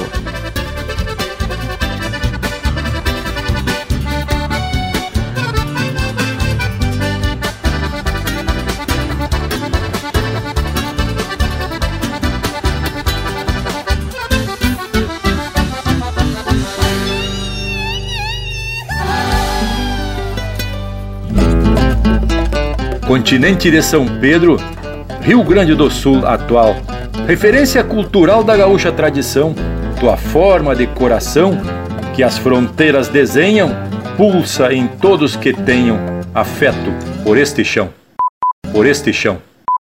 Continente de São Pedro, Rio Grande do Sul atual. Referência cultural da gaúcha tradição, tua forma de coração, que as fronteiras desenham, pulsa em todos que tenham afeto por este chão, por este chão.